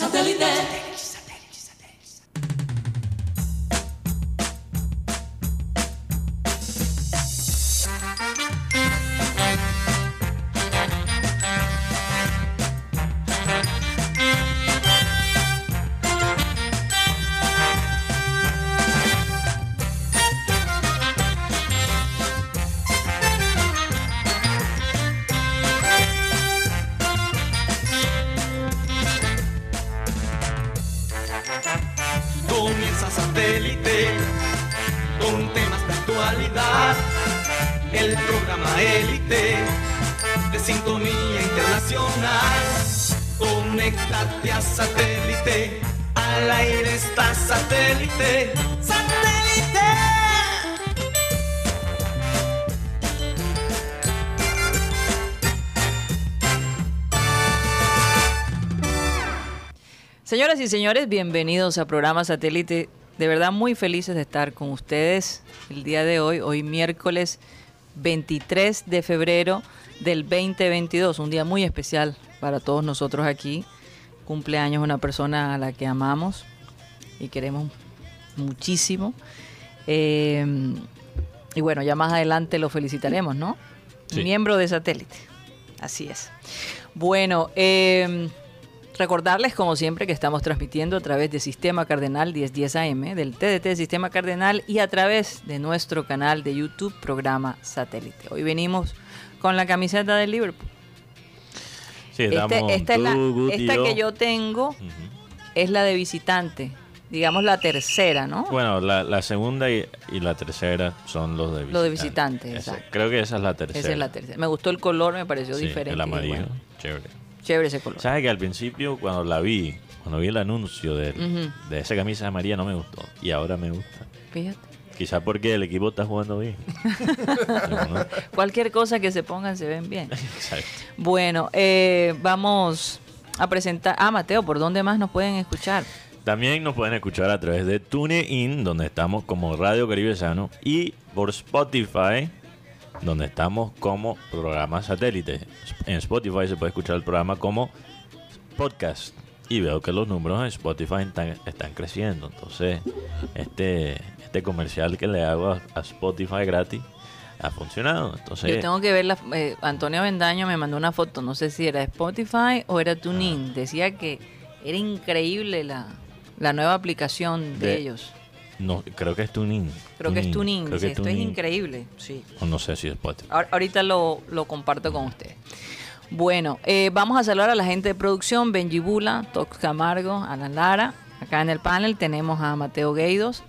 Comienza Señoras y señores, bienvenidos a programa satélite. De verdad muy felices de estar con ustedes el día de hoy, hoy miércoles 23 de febrero del 2022, un día muy especial para todos nosotros aquí. Cumpleaños una persona a la que amamos y queremos muchísimo. Eh, y bueno, ya más adelante lo felicitaremos, ¿no? Sí. Miembro de satélite. Así es. Bueno, eh, Recordarles, como siempre, que estamos transmitiendo a través de Sistema Cardenal 1010 AM, del TDT Sistema Cardenal y a través de nuestro canal de YouTube, programa Satélite. Hoy venimos con la camiseta del Liverpool. Sí, Este- esta es la- esta que yo tengo es la de visitante, digamos la tercera, ¿no? Bueno, la, la segunda y, y la tercera son los de visitante. Lo de visitante. Creo que esa es la tercera. Esa es la tercera. Me gustó el color, me pareció Sí, diferente. El amarillo. bueno, Chévere. Chévere ese color. ¿Sabes que al principio, cuando la vi, cuando vi el anuncio de, Ujú. de esa camisa amarilla, no me gustó. Y ahora me gusta. Fíjate. Quizás porque el equipo está jugando bien. ¿No? Cualquier cosa que se pongan se ven bien. Exacto. Bueno, eh, vamos a presentar. Ah, Mateo, ¿por dónde más nos pueden escuchar? También nos pueden escuchar a través de TuneIn, donde estamos como Radio Caribe Sano, y por Spotify, donde estamos como programa satélite. En Spotify se puede escuchar el programa como podcast. Y veo que los números en Spotify están, están creciendo. Entonces, este, este comercial que le hago a, a Spotify gratis ha funcionado. Entonces, Yo tengo que ver, la, eh, Antonio Bendaño me mandó una foto, no sé si era Spotify o era TuneIn. Ah. Decía que era increíble la, la nueva aplicación de, De- ellos. No, creo que es TuneIn. Creo que es. Creo dice, que esto es increíble. Sí. O no sé si es Spotify. Ahor- Ahorita lo, lo comparto con ustedes. Bueno, eh, vamos a saludar a la gente de producción, Benji Bula, Tox Camargo, Alan Lara. Acá en el panel tenemos a Mateo Gueidos,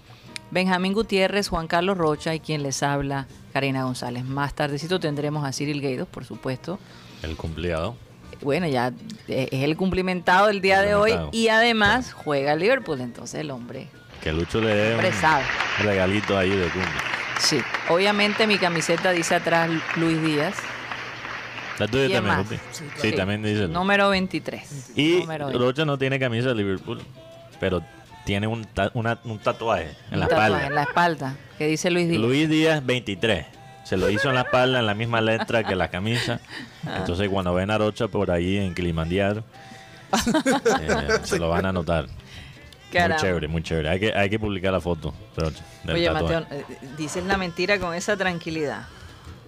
Benjamín Gutiérrez, Juan Carlos Rocha y quien les habla, Karina González. Más tardecito tendremos a Cyril Gueidos, por supuesto. El cumpliado. Bueno, ya eh, es el cumplimentado del día de hoy y además juega Liverpool, entonces el hombre Que Lucho le dé un regalito ahí de cumbia. Sí, obviamente mi camiseta dice atrás Luis Díaz. La tuya ¿Quién también, más? Guti. Sí, también dice. Número 23. Y Número 23. Rocha no tiene camisa de Liverpool, pero tiene un, ta- una- un tatuaje en la tatuaje espalda. En la espalda, que dice Luis Díaz. Luis Díaz 23. Se lo hizo en la espalda en la misma letra que la camisa. Ah. Entonces cuando ven a Rocha por ahí en Kilimanjaro, eh, se lo van a notar. Muy chévere, muy chévere. Hay que, hay que publicar la foto, Oye, tatuaje. Mateo, eh, dices la mentira con esa tranquilidad.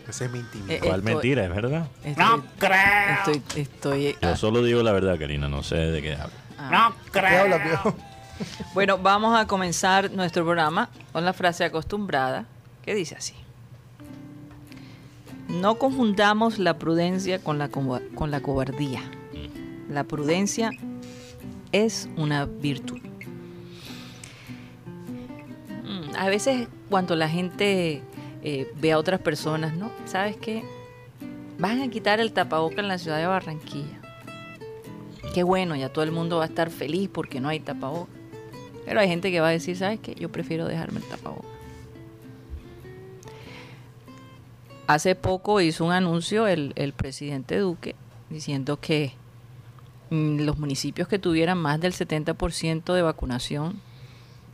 Esa es mi intimidad. Eh, ¿Cuál estoy- mentira, es verdad? Estoy, Estoy, estoy, Yo ah, solo digo la verdad, Karina, no sé de qué hablo. ah. ¿Qué habla, viejo? Bueno, vamos a comenzar nuestro programa con la frase acostumbrada que dice así. No confundamos la prudencia con la, con la cobardía. La prudencia es una virtud. A veces cuando la gente eh, ve a otras personas, ¿no? ¿Sabes qué? Van a quitar el tapaboca en la ciudad de Barranquilla. Qué bueno, ya todo el mundo va a estar feliz porque no hay tapaboca. Pero hay gente que va a decir, ¿sabes qué? Yo prefiero dejarme el tapaboca. Hace poco hizo un anuncio el, el presidente Duque diciendo que mm, los municipios que tuvieran más del 70% de vacunación,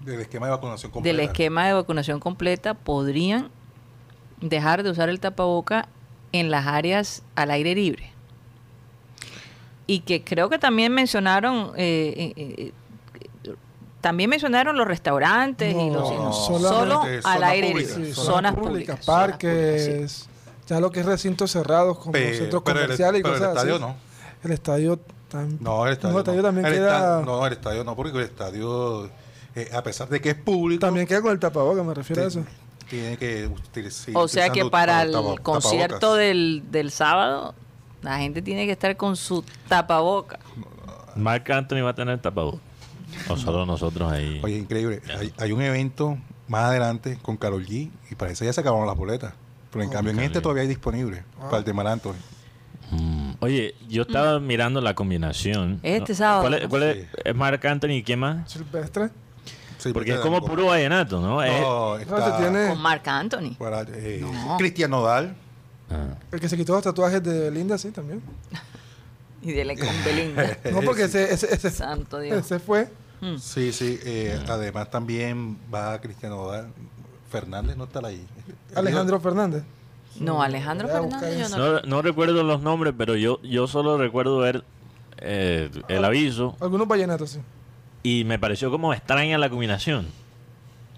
Del esquema de vacunación completa. del esquema de vacunación completa, podrían dejar de usar el tapaboca en las áreas al aire libre. y que creo que también mencionaron, eh, eh, eh, también mencionaron los restaurantes y los No, solo al zonas aire públicas. libre, Sí, zonas, zonas públicas, públicas, zonas parques, públicas, sí. ya lo que es recintos cerrados como Pe- centros pero el- comerciales y pero el cosas estadio así. no. El estadio también. No, el estadio, el estadio no. también El queda. no, el estadio no, porque el estadio, eh, a pesar de que es público, También queda con el tapabocas, me refiero a eso. tiene que utilizar. O sea que para el concierto del, del sábado, la gente tiene que estar con su tapaboca. Mark Anthony va a tener tapabocas. O solo nosotros ahí. Oye, increíble. Hay, hay un evento más adelante con Carol G y parece ya se acabaron las boletas. Pero en cambio en este todavía hay disponible para el de Mar Anthony. Mm. Oye, yo estaba mirando la combinación. Este sábado, ¿Cuál es, cuál es- Sí. es Marc Anthony y quién más? Silvestre. Sí, Porque es como puro vallenato, ¿no? Es- No, No, está se tiene- Con Marc Anthony. para, eh, No. Cristian Nodal. Ah. El que se quitó los tatuajes de Linda, sí, también. Y dele con Belinda. No, porque ese, ese, ese, Santo Dios. ese fue. Mm. Sí, sí. eh, Además también va Cristian Nodal. Fernández no está ahí. Alejandro Fernández. No, Alejandro Fernández yo no. No, no recuerdo los nombres, pero yo, yo solo recuerdo ver eh, el aviso Algunos vallenatos, sí. Y me pareció como extraña la combinación.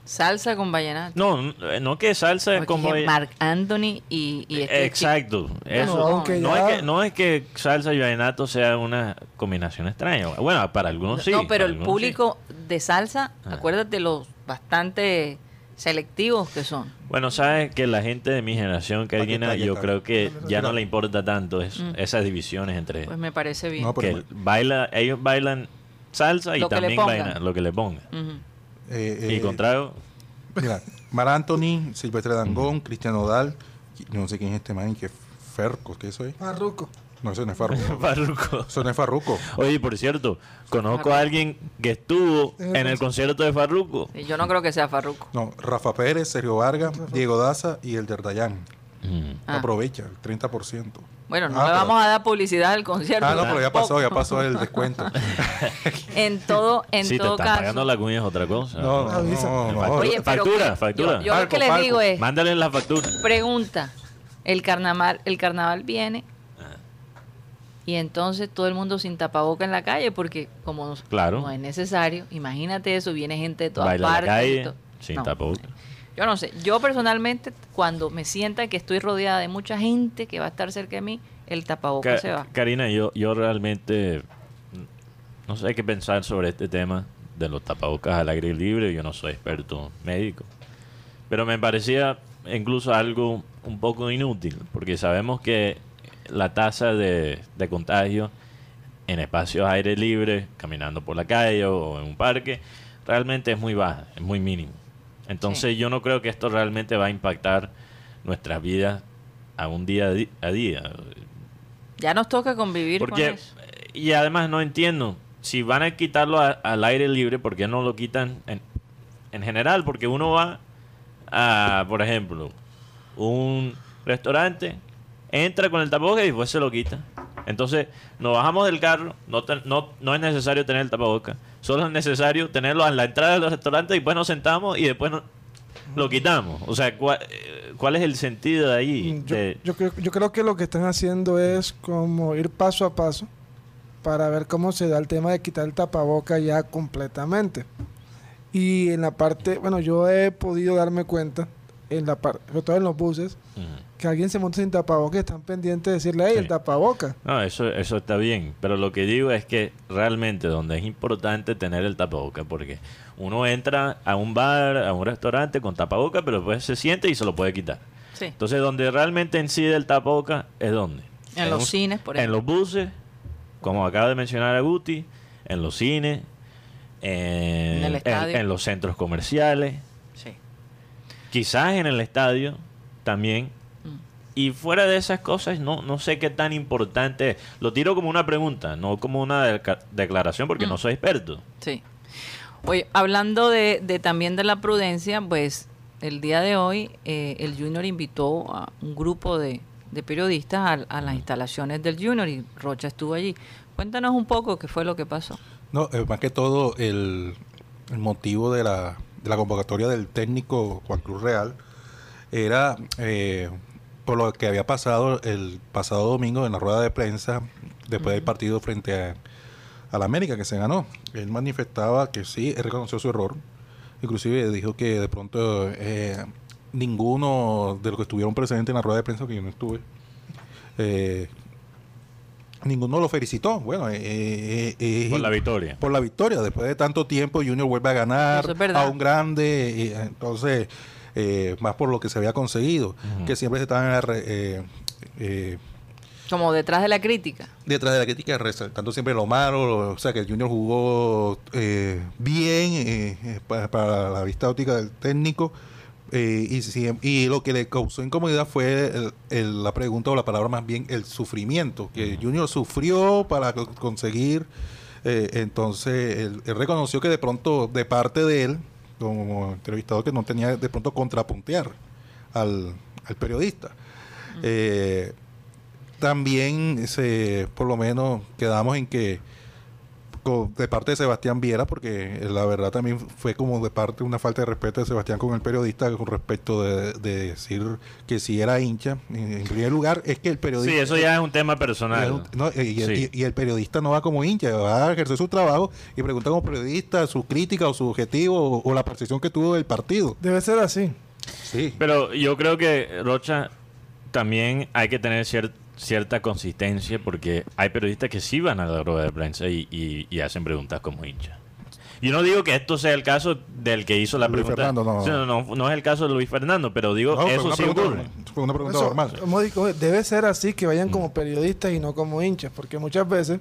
Salsa con vallenato. No, n- no que salsa es Porque como... dije Marc Anthony y, y este Exacto, eso. No, ya- es que, no es que salsa y vallenato sea una combinación extraña. Bueno, para algunos sí. no, pero el público de salsa, Ah. acuérdate los bastante selectivos que son. Bueno, sabes que la gente de mi generación, Karina, yo creo que ya no le importa tanto eso, Mm. esas divisiones entre... Pues me parece bien. No, pero- que baila, ellos bailan salsa y Lo también bailan lo que le pongan. Ujú. Eh, y eh, contrario, Mira, Mar Anthony, Silvestre Dangón, Cristian Nodal. y No sé quién es este man, que es Ferco, ¿qué eso es? Marruco. No, eso no es Farruco. Farruko. eso no es Farruco. Oye, por cierto, conozco a alguien que estuvo en el concierto de Farruko. Y yo no creo que sea Farruko. No, Rafa Pérez, Sergio Vargas, Diego Daza y el Dardayán. Mm. Ah. Aprovecha el 30%. Bueno, no Ah, le pero- vamos a dar publicidad al concierto. Ah, no, pero ya pasó, ya pasó el descuento. En todo, en sí, te todo están caso. pagando la cuña es otra cosa. No, no, Avisa. no, no. Oye, Factura, que- factura. Yo, yo lo que les digo es, Mándale la factura. pregunta, el carnaval, el carnaval viene Ah. y entonces todo el mundo sin tapaboca en la calle porque como no, Claro. no es necesario, imagínate eso, viene gente de todas Baila la partes. y calle sin No. Yo no sé, yo personalmente cuando me sienta que estoy rodeada de mucha gente que va a estar cerca de mí, el tapabocas Ca- se va. Karina, yo, yo realmente mm, no sé qué pensar sobre este tema de los tapabocas al aire libre. Yo no soy experto médico. Pero me parecía incluso algo un poco inútil, porque sabemos que la tasa de, de contagio en espacios aire libre, caminando por la calle o en un parque, realmente es muy baja, es muy mínimo. Entonces Sí. yo no creo que esto realmente va a impactar nuestras vidas a un día a día. Ya nos toca convivir Porque, con eso. y además no entiendo, si van a quitarlo a- al aire libre, ¿por qué no lo quitan en, en general? Porque uno va a, por ejemplo, un restaurante, entra con el tapabocas y después se lo quita. Entonces, nos bajamos del carro, no, te- no, no es necesario tener el tapabocas, solo es necesario tenerlo a la entrada del restaurante y después nos sentamos y después no- lo quitamos. O sea, ¿cuál, eh, cuál es el sentido de ahí? Mm, Yo, De- yo creo, yo creo que lo que están haciendo es como ir paso a paso para ver cómo se da el tema de quitar el tapaboca ya completamente. Y en la parte, bueno, yo he podido darme cuenta, en la parte, sobre todo en los buses. Que alguien se monta sin tapaboca y están pendientes de decirle, hey, Sí. el tapaboca. No, eso, eso está bien, pero lo que digo es que realmente donde es importante tener el tapaboca, porque uno entra a un bar, a un restaurante con tapaboca, pero después se siente y se lo puede quitar. Sí. Entonces, donde realmente incide el tapaboca es donde. En los cines, por En ejemplo. los buses, como acaba de mencionar a Guti, en los cines, en, En el en- estadio. en los centros comerciales, Sí. quizás en el estadio también. Mm. Y fuera de esas cosas, no, no sé qué tan importante es. Lo tiro como una pregunta, no como una declaración, porque Mm. no soy experto. Sí. Oye, hablando de, de también de la prudencia, pues el día de hoy eh, el Junior invitó a un grupo de, de periodistas a, a las instalaciones del Junior y Rocha estuvo allí. Cuéntanos un poco qué fue lo que pasó. No, eh, más que todo, el, el motivo de la, de la convocatoria del técnico Juan Cruz Real era eh, por lo que había pasado el pasado domingo en la rueda de prensa después del partido frente a, a la América que se ganó. Él manifestaba que sí, él reconoció su error. Inclusive dijo que de pronto eh, ninguno de los que estuvieron presentes en la rueda de prensa, que yo no estuve, eh, ninguno lo felicitó. Bueno, eh, eh, eh, Por la victoria. por la victoria. Después de tanto tiempo, Junior vuelve a ganar es a un grande. y, entonces, eh, más por lo que se había conseguido, que siempre se estaban eh, eh, eh, Como detrás de la crítica. detrás de la crítica, resaltando siempre lo malo. lo- o sea, que el Junior jugó eh, bien eh, eh, para, para la vista óptica del técnico. eh, y, lo que le causó incomodidad fue el- el- la pregunta o la palabra más bien el sufrimiento, que Junior sufrió para co- conseguir. eh, entonces, él, él reconoció que de pronto, de parte de él, como entrevistador, que no tenía de pronto contrapuntear al, al periodista. Eh, también se, por lo menos quedamos en que de parte de Sebastián Viera, porque eh, la verdad también fue como de parte una falta de respeto de Sebastián con el periodista con respecto de, de decir que si era hincha. En, primer lugar, es que el periodista... Sí, eso ya es un tema personal. un- no, y, y- Sí. y- y el periodista no va como hincha, va a ejercer su trabajo y pregunta como periodista su crítica o su objetivo o, o la percepción que tuvo del partido. Debe ser así. Sí. Pero yo creo que, Rocha, también hay que tener cier- cierta consistencia porque hay periodistas que sí van a la rueda de prensa y, y- y hacen preguntas como hincha. Yo no digo que esto sea el caso del que hizo la Luis pregunta. Fernando, no, no. Sí, no, no, no es el caso de Luis Fernando, pero digo, No, eso sí pregunta- ocurre. Fue una pregunta Eso, normal. hemos dicho, debe ser así, que vayan Mm. como periodistas y no como hinchas, porque muchas veces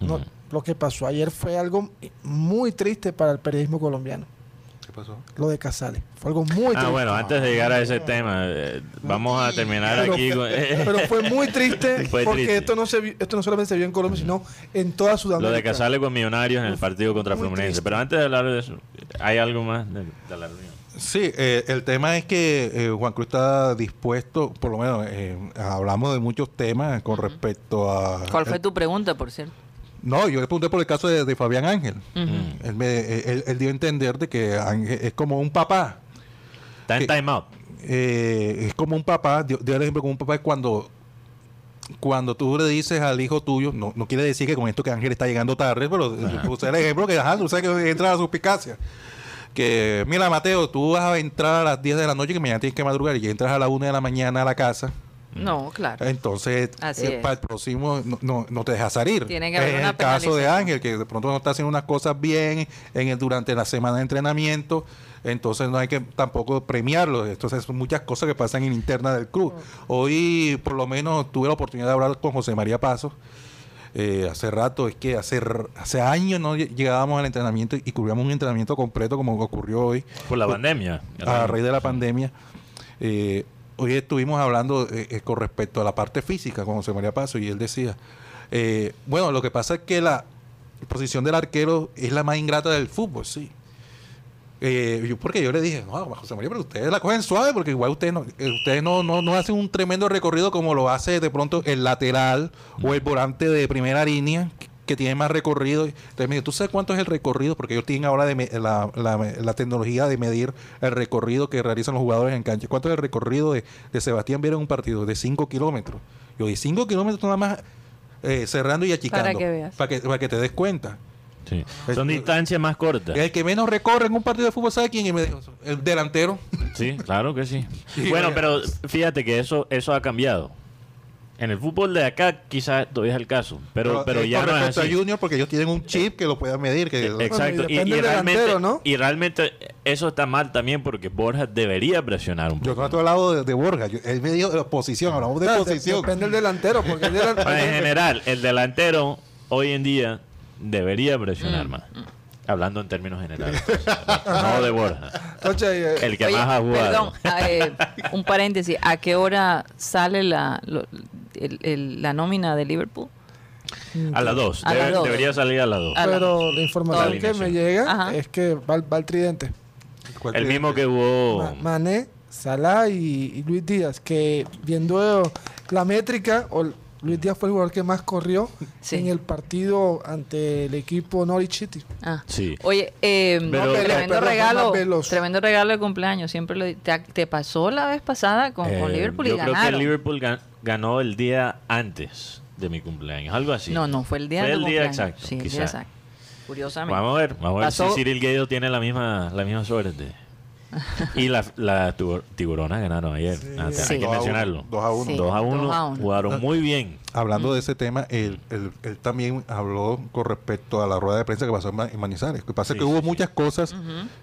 no- Ujú. lo que pasó ayer fue algo muy triste para el periodismo colombiano, ¿Qué pasó? lo de Casale. Fue algo muy triste. Ah, bueno, antes de llegar a ese tema, eh, vamos a terminar pero, aquí. con- pero fue muy triste Fue porque triste. esto no se esto no solamente se vio en Colombia, sino en toda Sudamérica. Lo de Casale con Millonarios en el partido contra Muy Fluminense. triste. Pero antes de hablar de eso, ¿hay algo más de, de la reunión? Sí, eh, el tema es que eh, Juan Cruz está dispuesto, por lo menos eh, hablamos de muchos temas con respecto a... ¿Cuál fue el- tu pregunta, por cierto? No, yo le pregunté por el caso de, de Fabián Ángel. Ujú. Él, me, eh, él- él dio a entender de que Ángel es como un papá. Está en time out. Eh, es como un papá, dio, dio el ejemplo como un papá es cuando cuando tú le dices al hijo tuyo, no, no quiere decir que con esto que Ángel está llegando tarde, pero usted el ejemplo que ajá, tú sabes que entra a la suspicacia. Que, mira, Mateo, tú vas a entrar a las 10 de la noche, que mañana tienes que madrugar, y entras a las 1 de la mañana a la casa. No, claro. Entonces, Así eh, es. para el próximo no, no, no te deja salir. Tiene que haber es una el caso de. Ángel, que de pronto no está haciendo unas cosas bien en el, durante la semana de entrenamiento. Entonces no hay que tampoco premiarlo. Entonces son muchas cosas que pasan en interna del club. Hoy por lo menos tuve la oportunidad de hablar con José María Paso. Eh, hace rato, es que hace, r- hace años no lle- llegábamos al entrenamiento y cubríamos un entrenamiento completo como ocurrió hoy Por la pandemia. a raíz de la pandemia. Eh, hoy estuvimos hablando eh, eh, con respecto a la parte física con José María Paso y él decía, eh, bueno, lo que pasa es que la posición del arquero es la más ingrata del fútbol, sí. Eh, yo, porque yo le dije, no, José María, pero ustedes la cogen suave porque igual ustedes no, eh, ustedes no, no, no hacen un tremendo recorrido como lo hace de pronto el lateral o el volante de primera línea que- tiene más recorrido. Entonces me dijo, ¿tú sabes cuánto es el recorrido? Porque ellos tienen ahora de la, la- la tecnología de medir el recorrido que realizan los jugadores en cancha. ¿Cuánto es el recorrido de, de Sebastián Viera en un partido? De 5 kilómetros. Yo, de 5 kilómetros nada más eh, cerrando y achicando. Para que veas. Para que, para que te des cuenta. Sí. Es- Son distancias más cortas. El que menos recorre en un partido de fútbol, ¿sabe quién? Y me dijo, el delantero. Sí, claro que sí. Sí, bueno, pero fíjate que eso eso ha cambiado. En el fútbol de acá quizás todavía es el caso, pero pero eh, ya no es así. a Junior, porque ellos tienen un chip que lo puedan medir. Que, Eh, Exacto. Bueno, y realmente, delantero, ¿no? y realmente eso está mal también porque Borja debería presionar un Yo poco. no estoy hablando de, de Borja. Yo- él me dijo de posición, hablamos de Ah, de- posición. Depende del delantero, porque el delan- Bueno, en general, el delantero hoy en día debería presionar más. Hablando en términos generales. no de Borja. Eh, El que Oye, más ha jugado. Perdón, a- eh, un paréntesis. ¿A qué hora sale la, lo- el- el- la nómina de Liverpool? A las 2. A las dos. Debería salir a las 2. A la- pero la información La que me llega Ajá. es que va, va el tridente. ¿Cuál El mismo que hubo. Ma- Mané, Salah y, y Luis Díaz, que viendo la métrica o Luis Díaz fue el jugador que más corrió Sí. en el partido ante el equipo Norwich City. Ah. Sí. Oye, eh, Pero- tremendo pero regalo, tremendo regalo de cumpleaños. Siempre lo, te, te pasó la vez pasada con, con Eh, Liverpool y yo creo que Liverpool gan- ganó el día antes de mi cumpleaños, algo así. No, no, fue el día Fue el día exacto, Sí, el día quizá. exacto. Curiosamente. Vamos a ver, vamos a ver si Cyril Gale tiene la misma, la misma suerte. y las la tibur- tiburonas ganaron ayer. Ah, Sí. Hay que mencionarlo. dos a uno. Sí. 2 a 1. Dos a uno. Jugaron muy bien. Hablando Mm. de ese tema, él, él- él también habló con respecto a la rueda de prensa que pasó en Ma- en Manizales. Lo que pasa Sí, es que hubo muchas cosas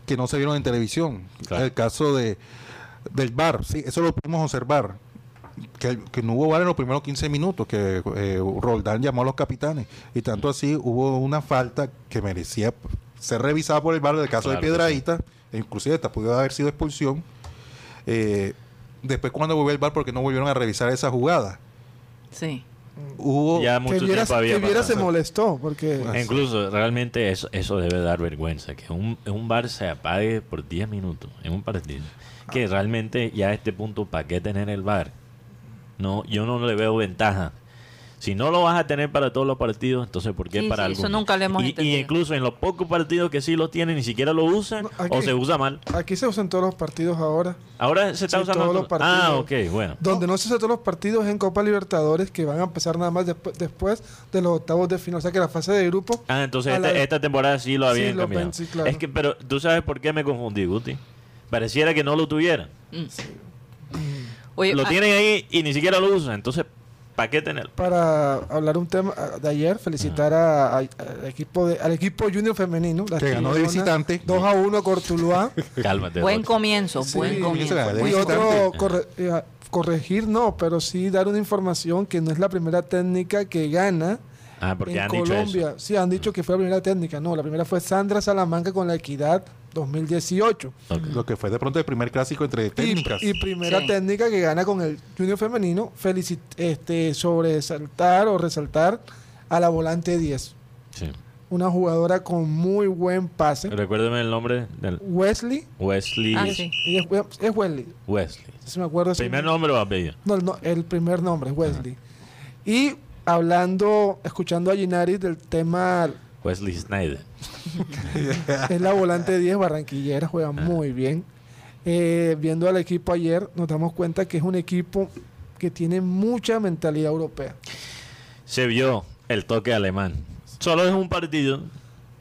que no se vieron en televisión. Claro. El caso de del VAR, sí, eso lo pudimos observar. Que, que no hubo VAR en los primeros 15 minutos, que eh, Roldán llamó a los capitanes. Y tanto así hubo una falta que merecía ser revisada por el VAR del caso Claro de Piedradita. e inclusive hasta pudo haber sido expulsión. Eh, después cuando volvió el VAR, porque no volvieron a revisar esa jugada? Sí. Hubo... Ya Que mucho Viera, tiempo había que Viera se molestó porque Ah, Incluso realmente eso, eso debe dar vergüenza, que un, un bar se apague por 10 minutos en un partido. Que realmente ya a este punto, ¿para qué tener el bar? No, yo no le veo ventaja. Si no lo vas a tener para todos los partidos, entonces ¿por qué Sí, para sí, eso algunos? nunca lo hemos y, y incluso en los pocos partidos que sí lo tienen, ni siquiera lo usan No, o se usa mal. aquí se usan todos los partidos ahora. Ahora se está Sí, usando todos los todo- Ah, ok, partidos. bueno. Donde no se usan todos los partidos es en Copa Libertadores que van a empezar nada más despu- después de los octavos de final. O sea que la fase de grupo Ah, entonces esta, la- esta temporada sí lo Sí, habían lo cambiado. ven, sí, claro. Es que, pero tú sabes por qué me confundí, Guti. Pareciera que no lo tuvieran. Oye, lo ah, tienen ahí y ni siquiera lo usan. Entonces, ¿para qué tenerlo? para hablar un tema ah, de ayer, felicitar a- a- al equipo de, al equipo junior femenino. Que ganó de visitante. 2 a 1 a Cortuluá. Cálmate. buen comienzo, Sí, buen comienzo. y otro, corre- eh, corregir no, pero sí dar una información que no es la primera técnica que gana Ah, porque en han dicho Colombia. eso. Sí, han dicho que fue la primera técnica. No, la primera fue Sandra Salamanca con la Equidad 2018. Ok. Lo que fue de pronto el primer clásico entre técnicas. Y, y primera Sí. técnica que gana con el junior femenino, felicit este, sobresaltar o resaltar a la volante 10. Sí. Una jugadora con muy buen pase. Recuérdeme el nombre del Wesley. Wesley. Ah, sí. es, We- es Wesley. Wesley. Si me acuerdo. si- ¿Primer nombre o apellido? No, no, el primer nombre es Wesley. Y hablando, escuchando a Ginaris del tema, Wesley Snyder. es la volante 10 barranquillera, juega muy bien. Eh, viendo al equipo ayer, nos damos cuenta que es un equipo que tiene mucha mentalidad europea. Se vio el toque alemán. Solo es un partido,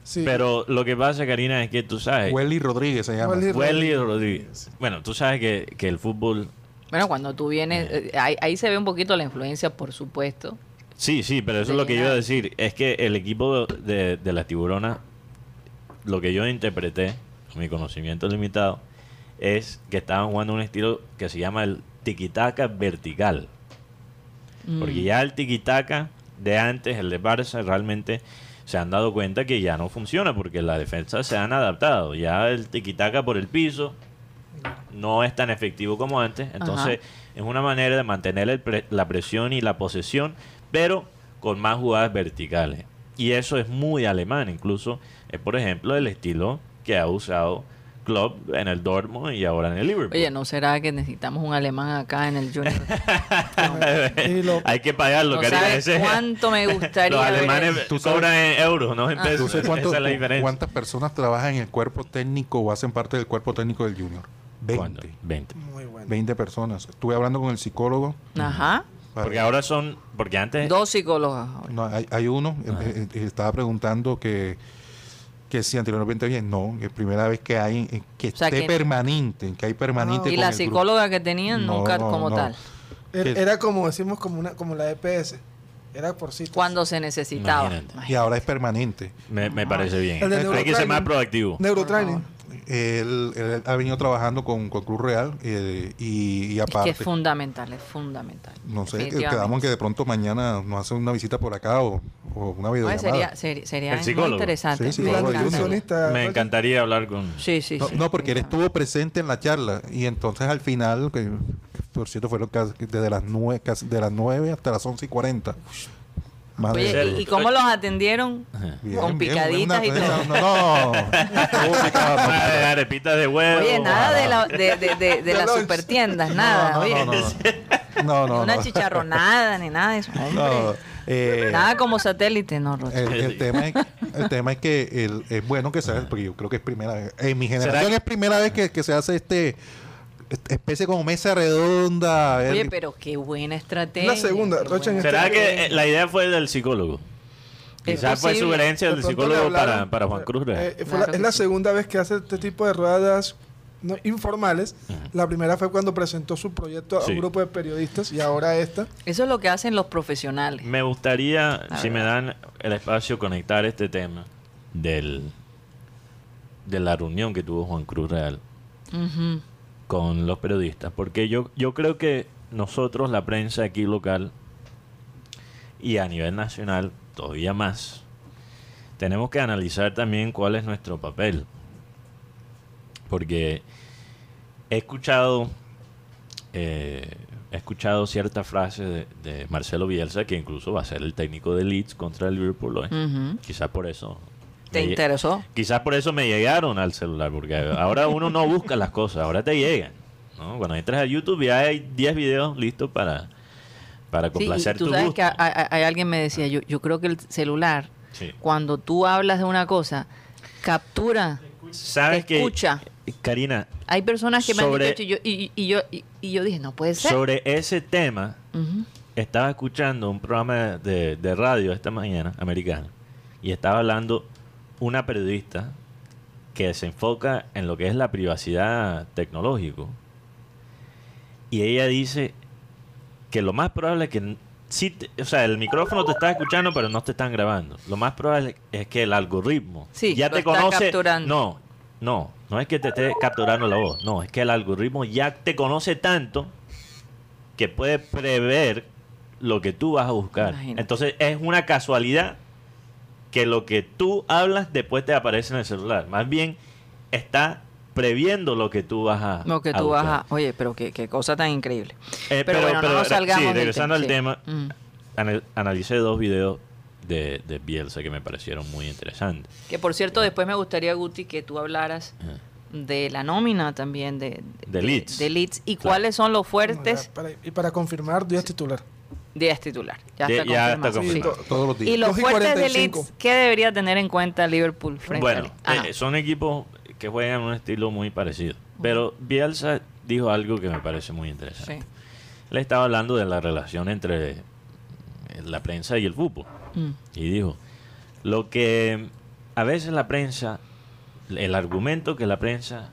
Sí. pero lo que pasa, Karina, es que tú sabes. Welly Rodríguez se llama. Welly Wesley Rodríguez. Bueno, tú sabes que, que el fútbol Bueno, cuando tú vienes, eh, ahí, ahí se ve un poquito la influencia, por supuesto. Sí, sí, pero eso es lo que yo iba a decir. Es que el equipo de, de las tiburonas, lo que yo interpreté, con mi conocimiento limitado, es que estaban jugando un estilo que se llama el tiquitaca vertical. Porque Mm. ya el tiquitaca de antes, el de Barça, realmente se han dado cuenta que ya no funciona porque las defensas se han adaptado. Ya el tiquitaca por el piso no es tan efectivo como antes. Entonces, es una manera de mantener el pre- la presión y la posesión, pero con más jugadas verticales. Y eso es muy alemán. Incluso es, por ejemplo, el estilo que ha usado Klopp en el Dortmund y ahora en el Liverpool. Oye, ¿no será que necesitamos un alemán acá en el Junior? Hay que pagarlo, No sabes cuánto me gustaría Los ver alemanes. Tú cobran en euros, no en Ah. pesos. ¿Tú sabes cuánto- Esa es la diferencia. cuántas personas trabajan en el cuerpo técnico o hacen parte del cuerpo técnico del Junior? 20. ¿Cuándo? 20. muy bueno. 20 personas. Estuve hablando con el psicólogo. Ajá. Porque ahora son, porque antes Dos psicólogos. No, hay, hay uno, eh, eh, eh, estaba preguntando que, que si anteriormente bien, no, que es primera vez que hay, eh, que O sea, esté que- permanente, que hay permanente. Y con la el grupo. psicóloga que tenían No, nunca no, como no. tal. Era, como decimos como una como la EPS. Era por citas. Cuando se necesitaba. Imagínate. Y ahora es permanente. me, me parece bien. Hay que ser más proactivo. Neurotraining. Él, él ha venido trabajando con, con Cruz Real eh, y, y Es aparte. que es fundamental, es fundamental. no sé, quedamos que de pronto mañana nos hace una visita por acá o, o una videollamada. sería sería, sería El muy psicólogo. interesante. Sí, sí, Me encanta. Me encantaría hablar con... Sí, sí, No, sí. no, porque él estuvo presente en la charla y entonces al final, que, que por cierto fueron casi desde las nueve, casi de las 9 hasta las 11 y 40. Más Oye, ¿y, y cómo los atendieron? Bien, con bien, picaditas una- y todo. No, no. Arepitas de huevo. Oye, nada de, la, de, de, de, de De las lunch. supertiendas, nada. no, oye. no, no, no. No, no, una no. chicharronada ni nada de eso. Hombre. No, eh, Nada como satélite, no, Rocha. el, el tema es, el tema es que el- es bueno que sea, porque yo creo que es primera vez. En mi generación es primera vez que, que se hace este especie como mesa redonda. Oye, el- pero qué buena estrategia. La segunda, Rocha, buena ¿Será Este- que eh, la idea fue del psicólogo? Quizás fue sugerencia De del psicólogo para, para Juan Cruz. Real. eh, fue Claro la- que es la sí. segunda vez que hace este tipo de ruedas no, informales. La primera fue cuando presentó su proyecto a Sí. un grupo de periodistas y ahora esta. Eso es lo que hacen los profesionales. Me gustaría, La si me dan el espacio, conectar este tema del de la reunión que tuvo Juan Cruz Real Ujú. Con los periodistas, porque yo, yo creo que nosotros, la prensa aquí local y a nivel nacional, todavía más, tenemos que analizar también cuál es nuestro papel. Porque he escuchado, eh, he escuchado ciertas frases de, de Marcelo Bielsa, que incluso va a ser el técnico de Leeds contra el Liverpool hoy. Quizás por eso. ¿Te me interesó? Quizás por eso me llegaron al celular, porque ahora uno no busca las cosas, ahora te llegan. ¿no? Cuando entras a YouTube ya hay 10 videos listos para, para Sí, y complacer tú tu sabes gusto. que hay alguien me decía, yo, yo creo que el celular, Sí. cuando tú hablas de una cosa, captura, ¿Sabes te escucha. que, Karina, Hay personas que me Sobre- han dicho y yo, y, y yo, y, y yo dije, no puede ser. sobre ese tema, estaba escuchando un programa de, de radio esta mañana, americano, y estaba hablando una periodista que se enfoca en lo que es la privacidad tecnológico. Y ella dice que lo más probable es que sí te- o sea, el micrófono te está escuchando, pero no te están grabando. Lo más probable es que el algoritmo Sí, ya te conoce. capturando. No, no, no es que te esté capturando la voz, no, es que el algoritmo ya te conoce tanto que puede prever lo que tú vas a buscar. Imagínate. Entonces es una casualidad que lo que tú hablas después te aparece en el celular. Más bien está previendo lo que tú vas a Lo que a tú vas a... Oye, pero qué, qué cosa tan increíble. Eh, pero, bueno, no nos re- salgamos sí, del regresando al tema, tema, sí. Mm. anal- analicé dos videos de, de Bielsa que me parecieron muy interesantes. Que por cierto, después me gustaría, Guti, que tú hablaras de la nómina también de, De Leeds. de Leeds y Claro. cuáles son los fuertes Para- y para confirmar, Díaz titular. De este titular. Ya está ya confirmado. está Sí, confirmado. to- todos los días. Y los fuertes de 45. Leeds, ¿qué debería tener en cuenta Liverpool frente a Bueno? Ajá. eh, son equipos que juegan un estilo muy parecido. Pero Bielsa dijo algo que me parece muy interesante. Sí. Le estaba hablando de la relación entre la prensa y el fútbol. Mm. Y dijo, lo que a veces la prensa, el argumento que la prensa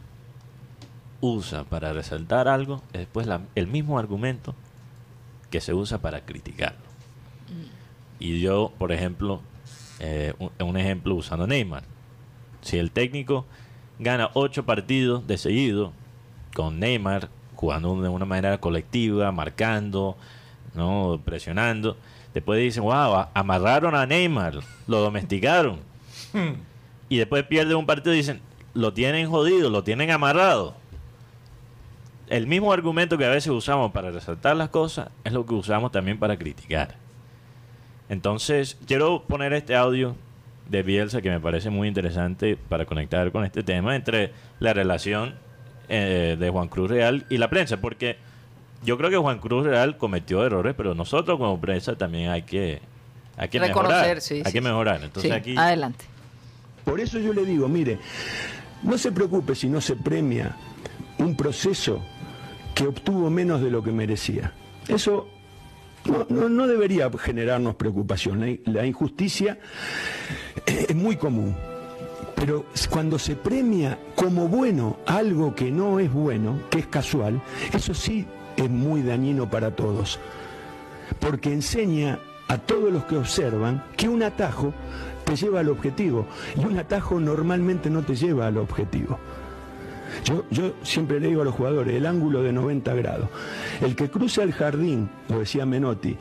usa para resaltar algo, es después la- el mismo argumento que se usa para criticarlo. Y yo, por ejemplo, eh, un, un ejemplo usando Neymar. Si el técnico gana ocho partidos de seguido con Neymar jugando de una manera colectiva, marcando, no presionando, después dicen, wow, amarraron a Neymar, lo domesticaron. y después pierde un partido y dicen, lo tienen jodido, lo tienen amarrado. El mismo argumento que a veces usamos para resaltar las cosas es lo que usamos también para criticar. Entonces, quiero poner este audio de Bielsa que me parece muy interesante para conectar con este tema entre la relación eh, de Juan Cruz Real y la prensa, porque yo creo que Juan Cruz Real cometió errores, pero nosotros como prensa también hay que, hay que Reconocer, mejorar. sí, hay sí, que sí. mejorar. Entonces Sí, aquí Adelante. Por eso yo le digo, mire, no se preocupe si no se premia un proceso que obtuvo menos de lo que merecía. Eso no, debería generarnos preocupación. La, la injusticia es muy común. Pero cuando se premia como bueno algo que no es bueno, que es casual, eso sí es muy dañino para todos porque enseña a todos los que observan que un atajo te lleva al objetivo y un atajo normalmente no te lleva al objetivo. Yo, yo siempre le digo a los jugadores, el ángulo de 90 grados. El que cruza el jardín, lo decía Menotti,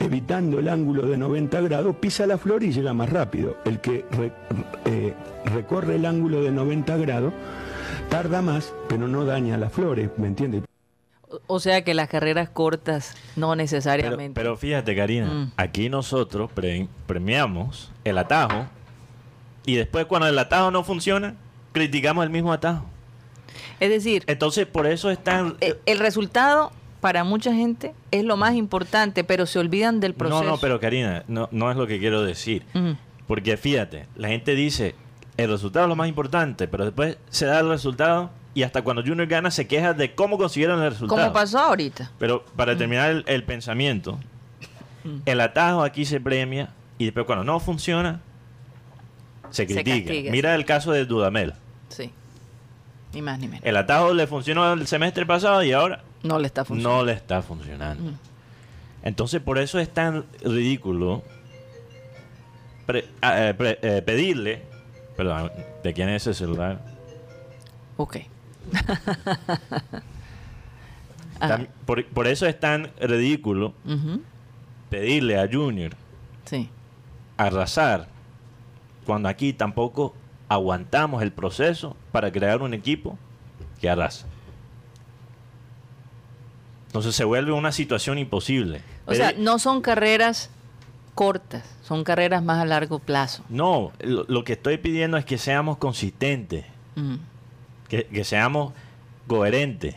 evitando el ángulo de 90 grados, pisa la flor y llega más rápido. El que re- eh, recorre el ángulo de 90 grados, tarda más, pero no daña las flores, ¿me entiendes? O- sea que las carreras cortas no Pero, necesariamente. pero fíjate, Karina, Mm. aquí nosotros pre- premiamos el atajo y después cuando el atajo no funciona, criticamos el mismo atajo. Es decir, Entonces, por eso es tan... eh, el resultado para mucha gente es lo más importante, pero se olvidan del proceso. No, no, pero Karina, no, no es lo que quiero decir. Porque fíjate, la gente dice, el resultado es lo más importante, pero después se da el resultado y hasta cuando Junior gana se queja de cómo consiguieron el resultado. Como pasó ahorita. Pero para terminar el, el pensamiento, el atajo aquí se premia y después cuando no funciona, se Se critica. castiga, Mira el caso de Dudamel. Sí. Ni más ni menos. El atajo le funcionó el semestre pasado y ahora No le está funcionando. no le está funcionando. Mm. Entonces, por eso es tan ridículo pre- ah, eh, pre- eh, pedirle. Perdón, ¿de quién es ese celular? Ok. Por, por eso es tan ridículo pedirle a Junior Sí. arrasar cuando aquí tampoco aguantamos el proceso para crear un equipo que arrasa. Entonces se vuelve una situación imposible. O sea, no son carreras cortas, son carreras más a largo plazo. no, lo, lo que estoy pidiendo es que seamos consistentes, que, que seamos coherentes,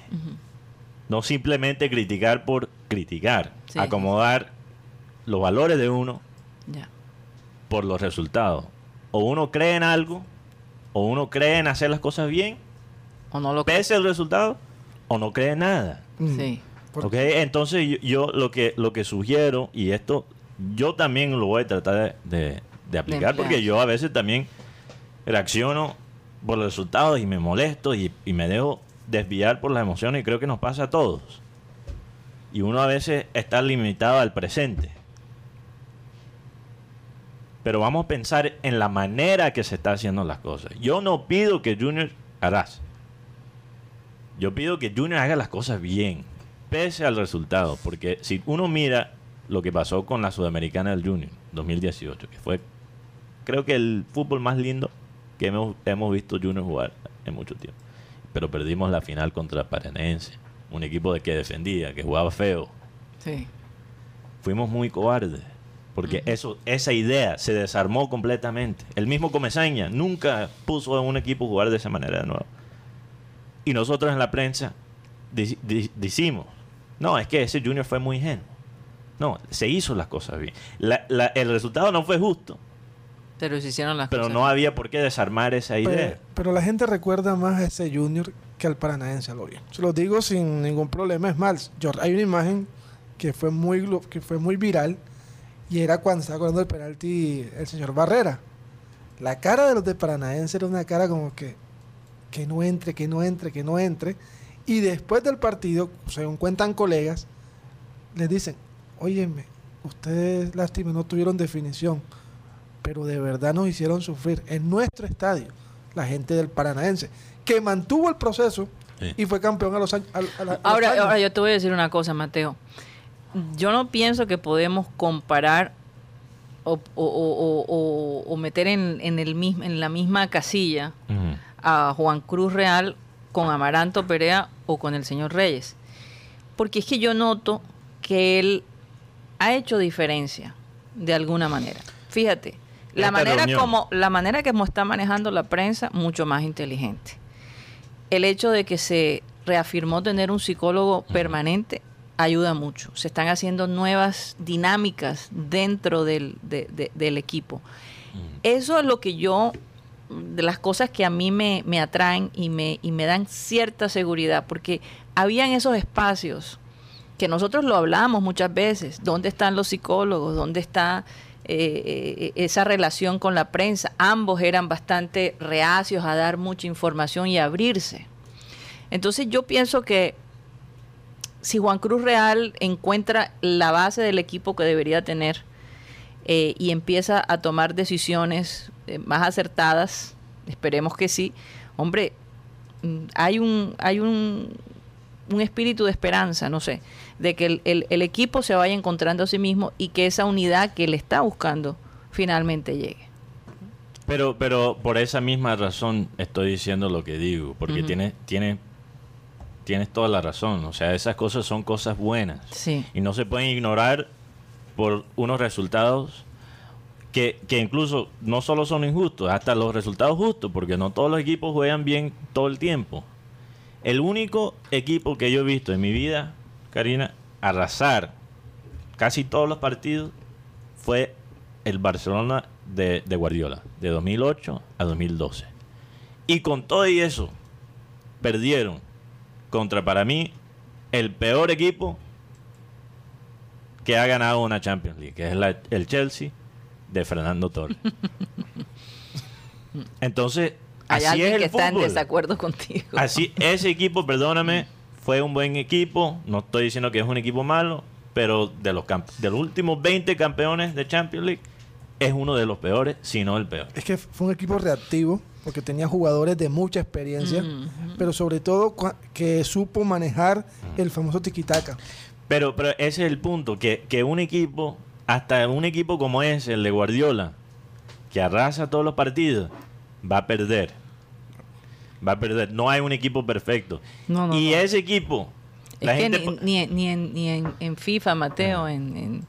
no simplemente criticar por criticar, Sí. acomodar los valores de uno Ya. por los resultados. O uno cree en algo, o uno cree en hacer las cosas bien, O no lo pese el resultado, o no cree en nada. Mm. Sí. Por- ¿Ok? Entonces yo, yo lo que lo que sugiero, y esto yo también lo voy a tratar de, de- de aplicar, porque yo a veces también reacciono por los resultados y me molesto y, y me dejo desviar por las emociones y creo que nos pasa a todos. Y uno a veces está limitado al presente. Pero vamos a pensar en la manera que se está haciendo las cosas. Yo no pido que Junior arrase. Yo pido que Junior haga las cosas bien, pese al resultado. Porque si uno mira lo que pasó con la Sudamericana del Junior 2018, que fue, creo que el fútbol más lindo que hemos, hemos visto Junior jugar en mucho tiempo. Pero perdimos la final contra Paranense, un equipo de que defendía, que jugaba feo. Sí. Fuimos muy cobardes. Porque eso, esa idea se desarmó completamente. El mismo Comesaña nunca puso a un equipo jugar de esa manera de nuevo. Y nosotros en la prensa decimos, no, es que ese Junior fue muy ingenuo. No, se hizo las cosas bien. La- la- el resultado no fue justo, Pero se hicieron las pero cosas. no había por qué desarmar esa Pero, idea. pero la gente recuerda más a ese Junior que al Paranaense, lo bien. Se lo digo sin ningún problema. Es más, yo, hay una imagen que fue muy que fue muy viral y era cuando estaba cobrando el penalti el señor Barrera. La cara de los de Paranaense era una cara como que que no entre, que no entre, que no entre. Y después del partido, según cuentan colegas, les dicen, óyeme, ustedes lástima no tuvieron definición, pero de verdad nos hicieron sufrir en nuestro estadio la gente del Paranaense, que mantuvo el proceso Sí. y fue campeón a los años. a- a la- a los Ahora, años. ahora yo te voy a decir una cosa, Mateo. Yo no pienso que podemos comparar o, o- o- o- o- o meter en, en el mismo, en la misma casilla a Juan Cruz Real con Amaranto Perea o con el señor Reyes. Porque es que yo noto que él ha hecho diferencia de alguna manera. Fíjate, la Esta manera reunión. como la manera que está manejando la prensa mucho más inteligente. El hecho de que se reafirmó tener un psicólogo permanente ayuda mucho. Se están haciendo nuevas dinámicas dentro del, de- de- del equipo. Eso es lo que yo, de las cosas que a mí me, me atraen y me, y me dan cierta seguridad, porque habían esos espacios que nosotros lo hablamos muchas veces, ¿dónde están los psicólogos? ¿Dónde está eh, eh, esa relación con la prensa? Ambos eran bastante reacios a dar mucha información y abrirse. Entonces yo pienso que si Juan Cruz Real encuentra la base del equipo que debería tener eh, y empieza a tomar decisiones eh, más acertadas, esperemos que sí, hombre, mm, hay un, hay un, un espíritu de esperanza, no sé, de que el, el- el equipo se vaya encontrando a sí mismo y que esa unidad que él está buscando finalmente llegue. Pero, pero por esa misma razón estoy diciendo lo que digo, porque Ujú. tienes, tienes, tienes toda la razón. O sea, esas cosas son cosas buenas Sí. y no se pueden ignorar por unos resultados que, que incluso no solo son injustos, hasta los resultados justos, porque no todos los equipos juegan bien todo el tiempo. El único equipo que yo he visto en mi vida Karina, arrasar casi todos los partidos fue el Barcelona de, de Guardiola, de 2008 a 2012. Y con todo y eso, perdieron contra, para mí, el peor equipo que ha ganado una Champions League, que es la- el Chelsea de Fernando Torres. Entonces, Hay así alguien es el que está en desacuerdo contigo. Así, ese equipo, perdóname, fue un buen equipo. No estoy diciendo que es un equipo malo, pero de los, camp- de los últimos 20 campeones de Champions League, es uno de los peores, si no el peor. Es que fue un equipo reactivo porque tenía jugadores de mucha experiencia, pero sobre todo que supo manejar el famoso tiquitaca. Pero, pero ese es el punto, que, que un equipo, hasta un equipo como ese, el de Guardiola, que arrasa todos los partidos, va a perder. Va a perder. No hay un equipo perfecto. No, no, y no. ese equipo, Es la que gente... ni, ni, ni en, ni en, en FIFA, Mateo, en, en,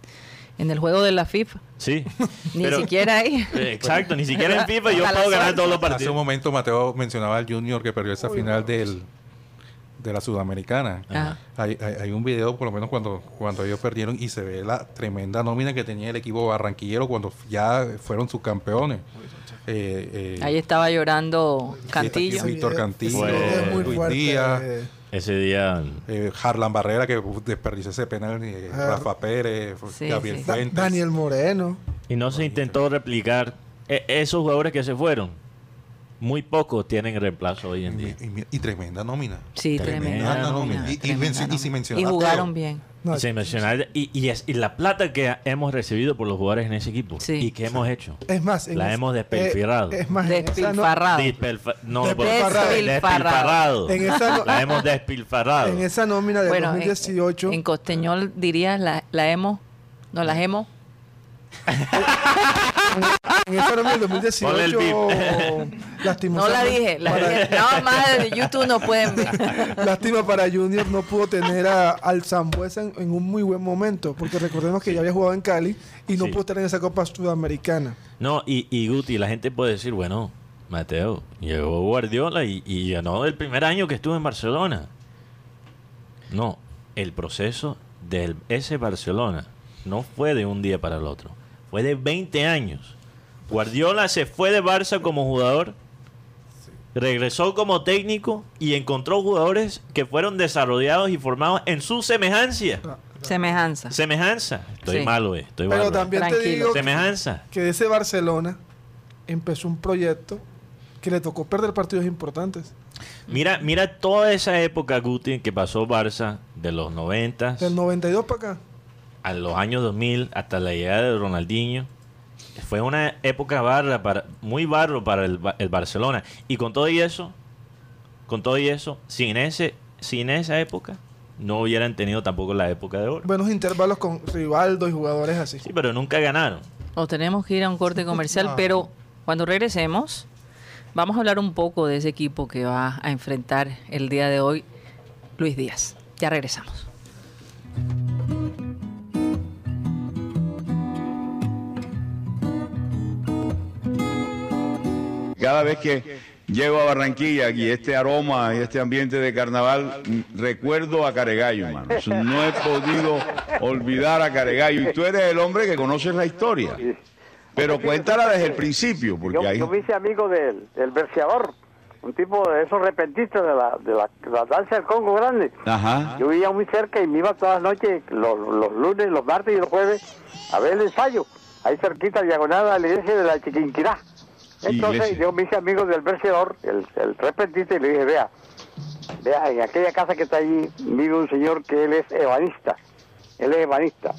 en el juego de la FIFA, Sí. ni pero- siquiera ahí. Eh, Exacto, ni siquiera en FIFA yo puedo ganar todos los Hace un partidos. momento Mateo mencionaba al Junior que perdió esa final del, de la Sudamericana. Ajá. Hay, hay, hay un video, por lo menos cuando, cuando ellos perdieron, y se ve la tremenda nómina que tenía el equipo barranquillero cuando ya fueron subcampeones. Eh, eh, Ahí estaba llorando Cantillo. Víctor Cantillo, Luis. Díaz, eh, Ese día eh, Harlan Barrera que desperdició ese penal, eh, Ah. Rafa Pérez, Sí, Gabriel sí. Da- Fuentes. Daniel Moreno. y no se intentó replicar e- esos jugadores que se fueron. Muy pocos tienen reemplazo hoy en día. Y, y- y tremenda nómina. Sí, Tremenda tremenda. nómina. nómina, Y- y tremenda men- y nómina. si Y jugaron bien. No, Y, se menciona- y, y es- y la plata que hemos recibido por los jugadores en ese equipo Sí. y que hemos hecho. es más, en La es- hemos despilfarrado. eh, es más, en Despilfarrado. Despilfa- no, Despilfarrado. despilfarrado. En esa no- La hemos despilfarrado. en esa nómina de Bueno, en, 2018. en Costeñol dirías la, la hemos, no las hemos. En esa nómina del Ponle el 2018, No lastimosamente, la dije, la para- dije. No, más de YouTube no pueden ver. Lástima para Junior no pudo tener a- al Zambuesa en, en un muy buen momento, porque recordemos que ya había jugado en Cali y no Sí. pudo estar en esa Copa Sudamericana. No, y, y Guti, la gente puede decir, bueno, Mateo, llegó Guardiola y, y ganó el primer año que estuvo en Barcelona. No, el proceso de ese Barcelona no fue de un día para el otro, fue de 20 años. Guardiola se fue de Barça como jugador, regresó como técnico y encontró jugadores que fueron desarrollados y formados en su semejanza. Semejanza. Semejanza. Estoy Sí. malo, eh, estoy Pero malo. también te digo que, Semejanza. que ese Barcelona empezó un proyecto que le tocó perder partidos importantes. Mira, mira toda esa época, Guti, que pasó Barça de los 90 Del 92 para acá. A los años 2000 hasta la llegada de Ronaldinho. Fue una época barra para, muy barro para el, Ba- el Barcelona. Y con todo y eso, con todo y eso, sin, ese, sin esa época, no hubieran tenido tampoco la época de oro. Buenos intervalos con Rivaldo y jugadores así. Sí, pero nunca ganaron. O tenemos que ir a un corte comercial, No. pero cuando regresemos, vamos a hablar un poco de ese equipo que va a enfrentar el día de hoy Luis Díaz. Ya regresamos. Cada vez que llego a Barranquilla y este aroma y este ambiente de carnaval, recuerdo a Caregallo, hermano. No he podido olvidar a Caregallo. Y tú eres el hombre que conoces la historia. Pero cuéntala desde el principio, porque Yo, ahí... yo me hice amigo del, del verseador, un tipo de esos repentistas de la, de la, de la danza del Congo Grande. Ajá. Yo vivía muy cerca y me iba todas las noches, los, los lunes, los martes y los jueves, a ver el ensayo, ahí cerquita, diagonal a la iglesia de la Chiquinquirá. Entonces Iglesia. yo me hice amigo del verseador, el, el repentista, y le dije, vea, vea, en aquella casa que está allí vive un señor que él es ebanista, él es ebanista.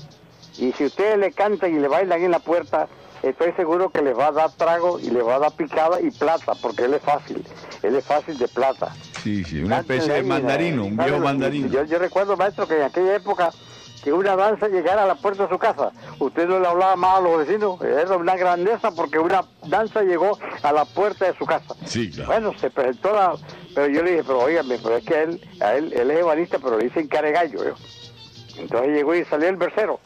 Y si ustedes le cantan y le bailan en la puerta, estoy seguro que les va a dar trago y les va a dar picada y plata, porque él es fácil, él es fácil de plata. Sí, sí, una especie Cántenle de mandarino, eh, un ¿sabe? viejo mandarino. Yo, yo recuerdo, maestro, que en aquella época que una danza llegara a la puerta de su casa, usted no le hablaba más a los vecinos, era una grandeza porque una danza llegó a la puerta de su casa. Sí, claro. Bueno, se presentó la... Pero yo le dije, pero óigame, pero es que él, a él, él es ebanista, pero le dicen caregallo. yo. Entonces llegó y salió el versero.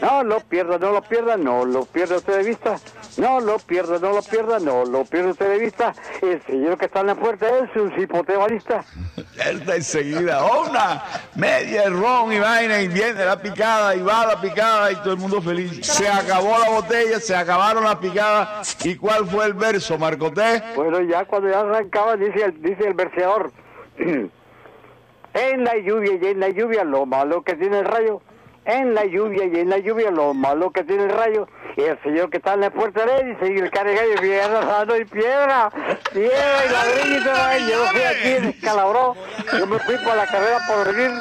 No, lo pierda, no lo pierda, no lo pierda usted de vista. No lo pierda, no lo pierda, no lo pierda usted de vista. El señor que está en la puerta es un cipotebalista. Él está enseguida, una media ron y vaina, y viene la picada, y va la picada, y todo el mundo feliz. Se acabó la botella, se acabaron las picadas. ¿Y cuál fue el verso, Marcoté? Bueno, ya cuando ya arrancaba, dice el, dice el verseador. en la lluvia y en la lluvia, lo malo que tiene el rayo. En la lluvia y en la lluvia, lo malo que tiene el rayo. Y el señor que está en la puerta de él dice, y el cargallo, piedra, sano y piedra, piedra y ladrillo y todo ahí. Yo fui aquí, descalabró. Yo me fui para la carrera por venir.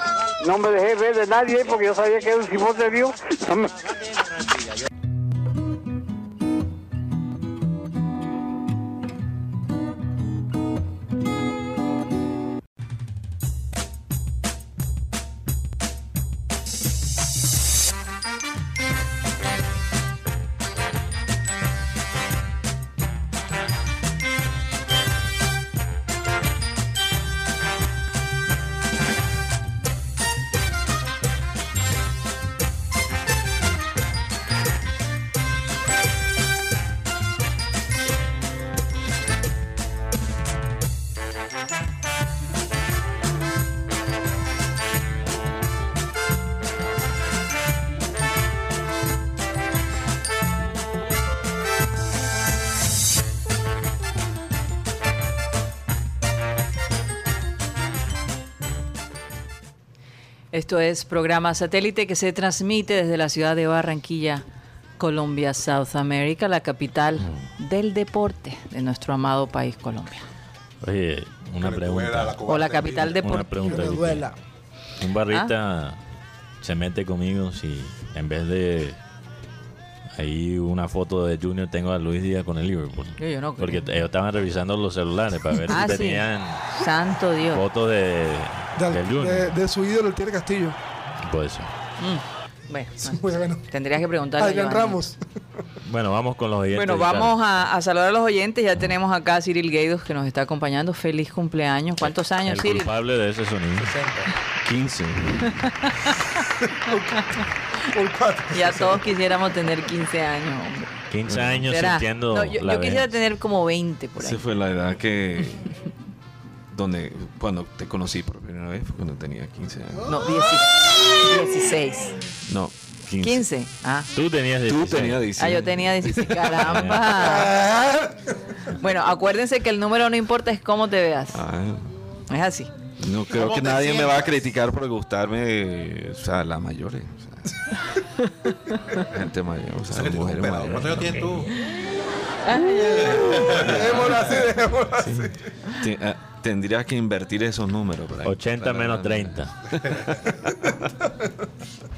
No me dejé ver de nadie porque yo sabía que era un simón de Dios. No me- Esto es programa satélite que se transmite desde la ciudad de Barranquilla, Colombia, South America, la capital del deporte de nuestro amado país Colombia. Oye, una pregunta. O la capital Una deportiva. pregunta. Un barrita Ah. se mete conmigo si en vez de ahí una foto de Junior tengo a Luis Díaz con el Liverpool. Yo- yo no creo. Porque ellos estaban revisando los celulares para ver Ah, si sí. tenían Santo Dios. fotos de, Del- del Junior. de, de su ídolo, el Tiere Castillo. Puede ser. Mm, Bueno, Muy bueno. tendrías que preguntarle. a Adrián. Ramos. Bueno, vamos con los oyentes. Bueno, vamos a, a saludar a los oyentes. Ya tenemos acá a Cyril Gaidos que nos está acompañando. Feliz cumpleaños. ¿Cuántos años, El Cyril? culpable de ese sonido. 15. Por cuatro. Ya todos quisiéramos tener 15 años, hombre. 15 años ¿Será? sintiendo No, yo, la yo quisiera tener como 20 por ahí. Esa fue la edad que. Donde. Cuando te conocí por primera vez, fue cuando tenía 15 años. No, 10 16. No, 15. 15. Ah. Tú tenías Tú 16. tenías 16. Ah, yo tenía 16. Caramba. Bueno, acuérdense que el número no importa, es cómo te veas. Ah, Es así. no creo ¿Cómo que nadie me va a sientas? criticar por gustarme, o sea, las mayores. o sea. gente mayor, o sea, mujeres ¿Cuántos años mayores. tienes tú? Dejémoslo así, dejémoslo así. Ti- ah, Tendrías que invertir esos números. para 80 para- menos 30.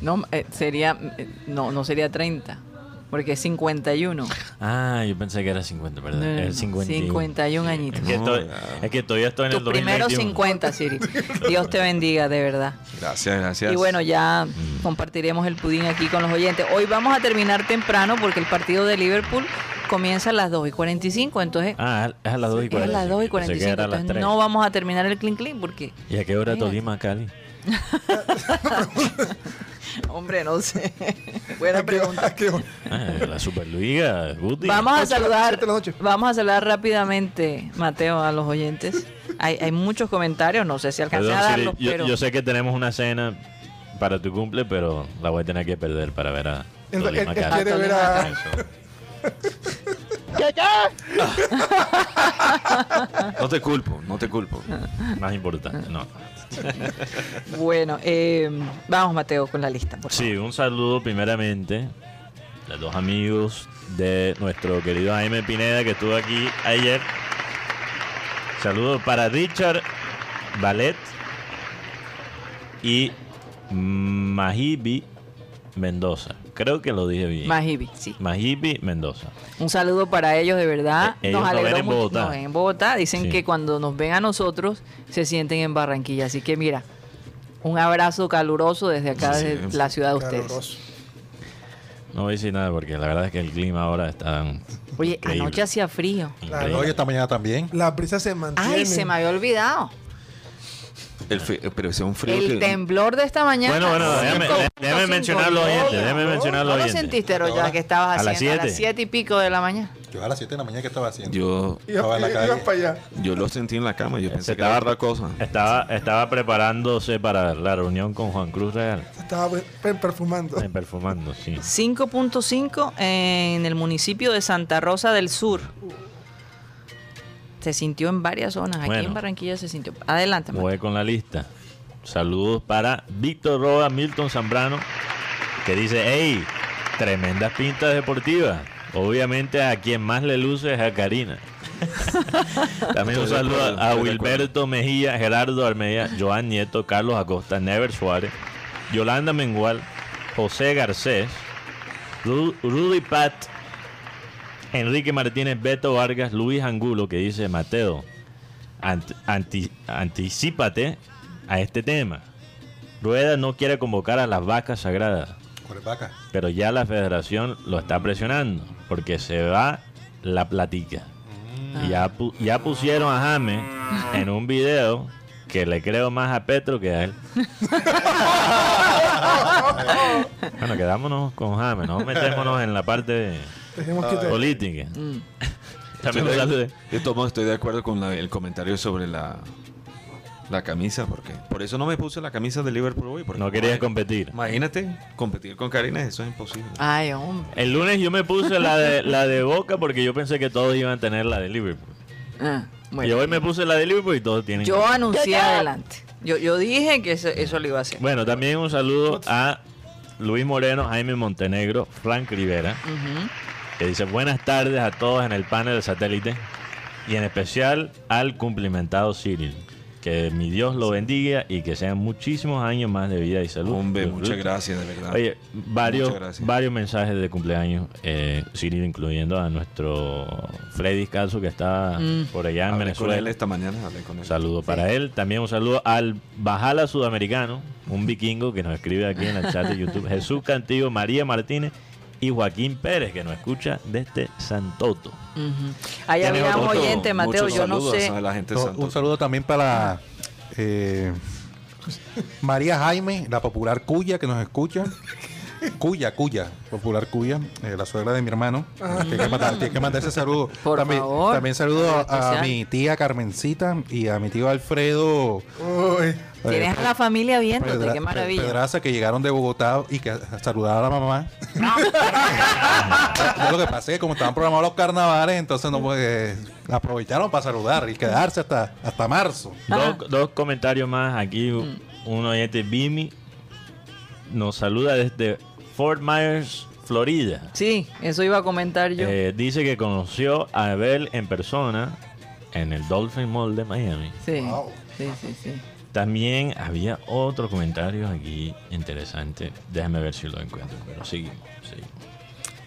No, eh, sería. eh, no, no sería 30. Porque es 51. Ah, yo pensé que era 50, ¿verdad? No, no, no, Es 51. 51 añitos. Es que, estoy, es que todavía estoy en Tus el primeros 2021. 50, Siri. Dios te bendiga, de verdad. Gracias, gracias. Y bueno, ya compartiremos el pudín aquí con los oyentes. Hoy vamos a terminar temprano porque el partido de Liverpool comienza a las 2 y 45. Entonces, Ah, es a las 2 y es 45. a las 2 y Pensé que 45. era a las Entonces, 3. no vamos a terminar el clean clean porque, ¿Y a qué hora. Tolima, Cali? hombre, no sé. Buena pregunta. Ah, la Superliga, Guti. Vamos a saludar, vamos a saludar rápidamente, Mateo, a los oyentes. Hay, hay muchos comentarios, no sé si alcancé Perdón, a Siri, darlos, yo, pero yo sé que tenemos una cena para tu cumple, pero la voy a tener que perder para ver a Tolima, quiere ver a. Eso. No te culpo, no te culpo. Más importante, no. bueno, eh, vamos Mateo con la lista. Por Sí, un saludo primeramente de dos amigos de nuestro querido Jaime Pineda que estuvo aquí ayer. Saludos para Richard Ballet y Mahibi Mendoza. Creo que lo dije bien. Majibi, sí. Mahibi Mendoza. Un saludo para ellos, de verdad. Eh, ellos nos nos alegró ven en mucho. Bogotá. Nos ven en Bogotá. Dicen Sí. que cuando nos ven a nosotros, se sienten en Barranquilla. Así que mira, un abrazo caluroso desde acá, Sí, desde sí. la ciudad de ustedes. Caluroso. No voy a decir nada porque la verdad es que el clima ahora está Oye, increíble. anoche hacía frío. increíble. Hoy esta mañana también. La brisa se mantiene. Ay, se me había olvidado. El fe- pero ese es un frío El que... temblor de esta mañana. Bueno, bueno, déjame, déjame mencionar los oyentes. Déjame mencionar ¿No los lo sentiste, Roya, que estabas A las haciendo a las siete. siete y pico de la mañana? Yo a las 7 de la mañana, ¿qué estaba haciendo? Yo, Estaba en la calle. para allá. yo lo sentí en la cama. Yo pensé que estaba- era otra cosa. Estaba, estaba preparándose para la reunión con Juan Cruz Real. Estaba pe- pe- perfumando. En perfumando, sí. 5.5 en el municipio de Santa Rosa del Sur. Se sintió en varias zonas. Aquí Bueno. en Barranquilla se sintió. Adelante. Voy con la lista. Saludos para Víctor Roa, Milton Zambrano, que dice, hey, tremendas pintas deportivas. Obviamente a quien más le luce es a Karina. También un saludo a Wilberto Mejía, Gerardo Armedia, Joan Nieto, Carlos Acosta, Never Suárez, Yolanda Mengual, José Garcés, Ru- Rudy Pat, Enrique Martínez, Beto Vargas, Luis Angulo, que dice Mateo, ant- anti- anticípate a este tema. Rueda no quiere convocar a las vacas sagradas, ¿Cuál es vaca? pero ya la federación lo está presionando porque se va la platica. Y ya, pu- ya pusieron a James en un video que le creo más a Petro que a él. bueno, quedámonos con James, no metémonos en la parte Tenemos que te- política. También un saludo. Yo tomo, estoy de acuerdo con la- el comentario sobre la, la camisa, porque por eso no me puse la camisa de Liverpool hoy. Porque No querías competir. Imagínate, competir con Karina, eso es imposible. Ay, hombre. El lunes yo me puse la de, la de Boca porque yo pensé que todos iban a tener la de Liverpool. Ah, Y hoy me puse la de Liverpool y todos tienen. Yo anuncié adelante. Yo, yo dije que eso, eso lo iba a hacer. Bueno, también un saludo a Luis Moreno, Jaime Montenegro, Frank Rivera. Que dice buenas tardes a todos en el panel de satélite y en especial al cumplimentado Cyril. Que mi Dios lo bendiga y que sean muchísimos años más de vida y salud. Hombre, muchas gracias, de verdad. Oye, varios, varios mensajes de cumpleaños, eh, Cyril, incluyendo a nuestro Freddy Calzo, que está Mm. por allá en Hablé con él Venezuela. esta mañana, hablé con él. Saludo para él. También un saludo al Bajala Sudamericano, un vikingo que nos escribe aquí en el chat de YouTube. Jesús Cantillo, María Martínez y Joaquín Pérez, que nos escucha desde Santoto. Ujú. Ahí Tiene había un oyente, Mateo, yo no sé. a la gente de un saludo también para eh, María Jaime, la popular Cuya, que nos escucha. Cuya, Cuya, popular Cuya, eh, la suegra de mi hermano. Tiene que, mandar, tiene que mandar ese saludo. Por también, favor. también saludo a, mi tía Carmencita y a mi tío Alfredo. Uy, Tienes a la familia viéndote, Pedra- qué maravilla. Pedraza que llegaron de Bogotá y que a saludar a la mamá. Yo lo que pasé, como estaban programados los carnavales, entonces no pues, aprovecharon para saludar y quedarse hasta, hasta marzo. Dos, dos comentarios más aquí. Un oyente, Bimi, nos saluda desde Fort Myers, Florida. Sí, eso iba a comentar yo. Eh, dice que conoció a Abel en persona en el Dolphin Mall de Miami. sí. sí, sí, sí. También había otro comentario aquí interesante. Déjame ver si lo encuentro, pero seguimos, seguimos.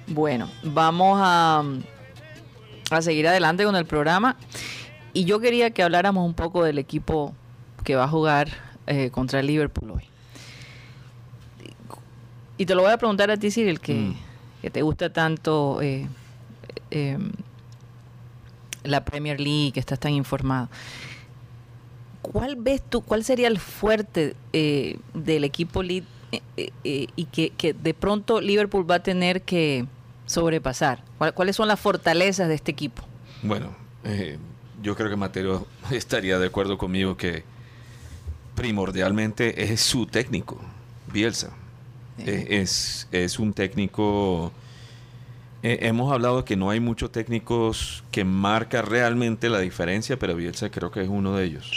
Bueno, vamos a, a seguir adelante con el programa. Y yo quería que habláramos un poco del equipo que va a jugar eh, contra el Liverpool hoy. Y te lo voy a preguntar a ti, Cyril, que, Mm. que te gusta tanto eh, eh, la Premier League, que estás tan informado. ¿Cuál ves tú, cuál sería el fuerte eh, del equipo Lead eh, eh, y que, que de pronto Liverpool va a tener que sobrepasar? ¿Cuál- ¿Cuáles son las fortalezas de este equipo? Bueno, eh, yo creo que Mateo estaría de acuerdo conmigo que primordialmente es su técnico, Bielsa. Eh, es, es un técnico... eh, hemos hablado que no hay muchos técnicos que marca realmente la diferencia, pero Bielsa creo que es uno de ellos.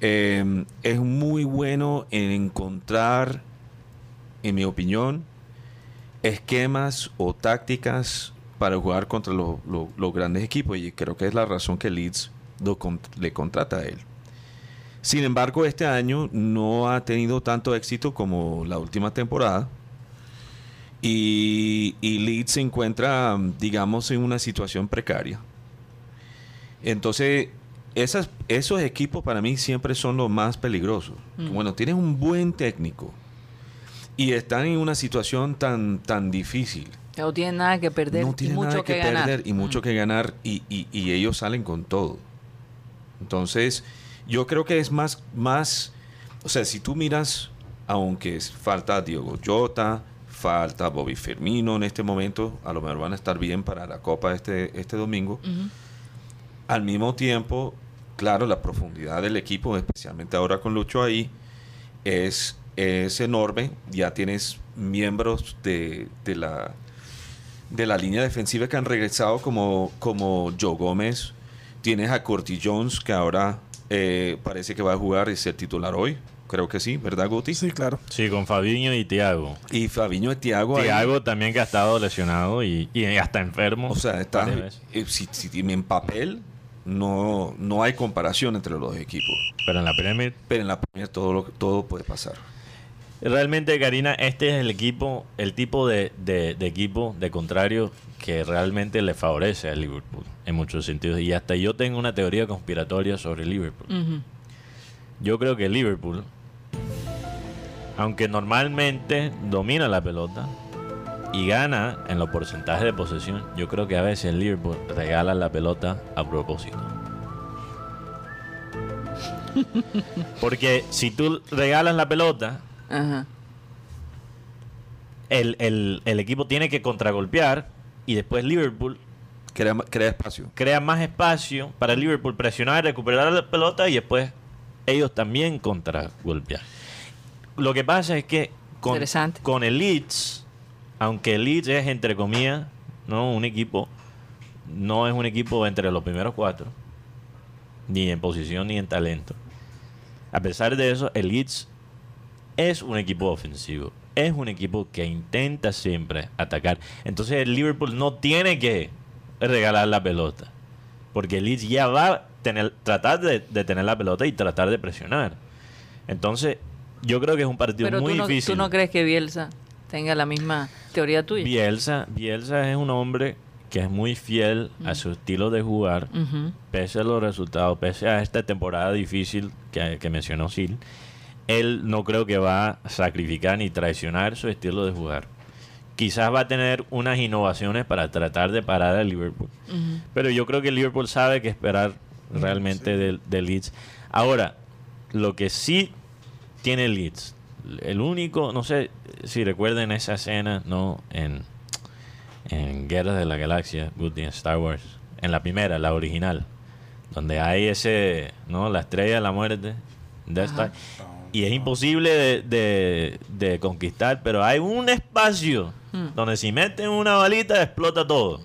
Eh, es muy bueno en encontrar, en mi opinión, esquemas o tácticas para jugar contra lo- lo- los grandes equipos y creo que es la razón que Leeds lo le contrata a él. Sin embargo, este año no ha tenido tanto éxito como la última temporada y, y Leeds se encuentra, digamos, en una situación precaria. Entonces, esas, esos equipos para mí siempre son los más peligrosos. Mm. Bueno, tienes un buen técnico y están en una situación tan, tan difícil. No tienen nada que perder no y tienen mucho nada que, ganar. perder y mucho Mm. que ganar y, y- y ellos salen con todo. Entonces, Yo creo que es más, más, o sea, si tú miras, aunque falta Diego Jota, falta Bobby Firmino en este momento, a lo mejor van a estar bien para la Copa este, este domingo. Al mismo tiempo, claro, la profundidad del equipo, especialmente ahora con Lucho ahí, es, es enorme. Ya tienes miembros de, de la, de la línea defensiva que han regresado como, como Joe Gómez. Tienes a Curtis Jones, que ahora eh, parece que va a jugar y ser titular hoy. Creo que sí, ¿verdad, Guti? Sí, claro. Sí, con Fabiño y Tiago. Y Fabiño y Tiago. ahí. Tiago también que ha estado lesionado y, y hasta enfermo. O sea, está, eh, si, si- en papel no, no hay comparación entre los dos equipos. Pero en la Premier, Pero en la Premier todo, lo, todo puede pasar. Realmente, Karina, este es el equipo, el tipo de, de- de equipo de contrario que realmente le favorece al Liverpool en muchos sentidos. Y hasta yo tengo una teoría conspiratoria sobre Liverpool. Yo creo que Liverpool, aunque normalmente domina la pelota y gana en los porcentajes de posesión, yo creo que a veces Liverpool regala la pelota a propósito. Porque si tú regalas la pelota, Ajá. el, el- el equipo tiene que contragolpear y después Liverpool Crea, crea espacio. crea más espacio para Liverpool presionar, recuperar la pelota y después ellos también contragolpear. Lo que pasa es que con, Interesante. con el Leeds, aunque el Leeds es entre comillas, no un equipo, no es un equipo entre los primeros cuatro, ni en posición ni en talento. A pesar de eso, el Leeds es un equipo ofensivo. Es un equipo que intenta siempre atacar. Entonces el Liverpool no tiene que regalar la pelota. Porque el Leeds ya va a tener, tratar de, de tener la pelota y tratar de presionar. Entonces, yo creo que es un partido Pero muy tú no, difícil. tú no crees que Bielsa tenga la misma teoría tuya. Bielsa, Bielsa es un hombre que es muy fiel a su estilo de jugar, pese a los resultados, pese a esta temporada difícil que, que mencionó Sil. Él no creo que va a sacrificar ni traicionar su estilo de jugar. Quizás va a tener unas innovaciones para tratar de parar al Liverpool. Pero yo creo que el Liverpool sabe que esperar realmente del, del Leeds. Ahora, lo que sí tiene Leeds, el único, no sé si recuerden esa escena, ¿no? En, en Guerras de la Galaxia, Good en Star Wars, en la primera, la original, donde hay ese, ¿no? La estrella de la muerte, Death Star. Y es imposible de, de- de conquistar, pero hay un espacio donde si meten una balita explota todo.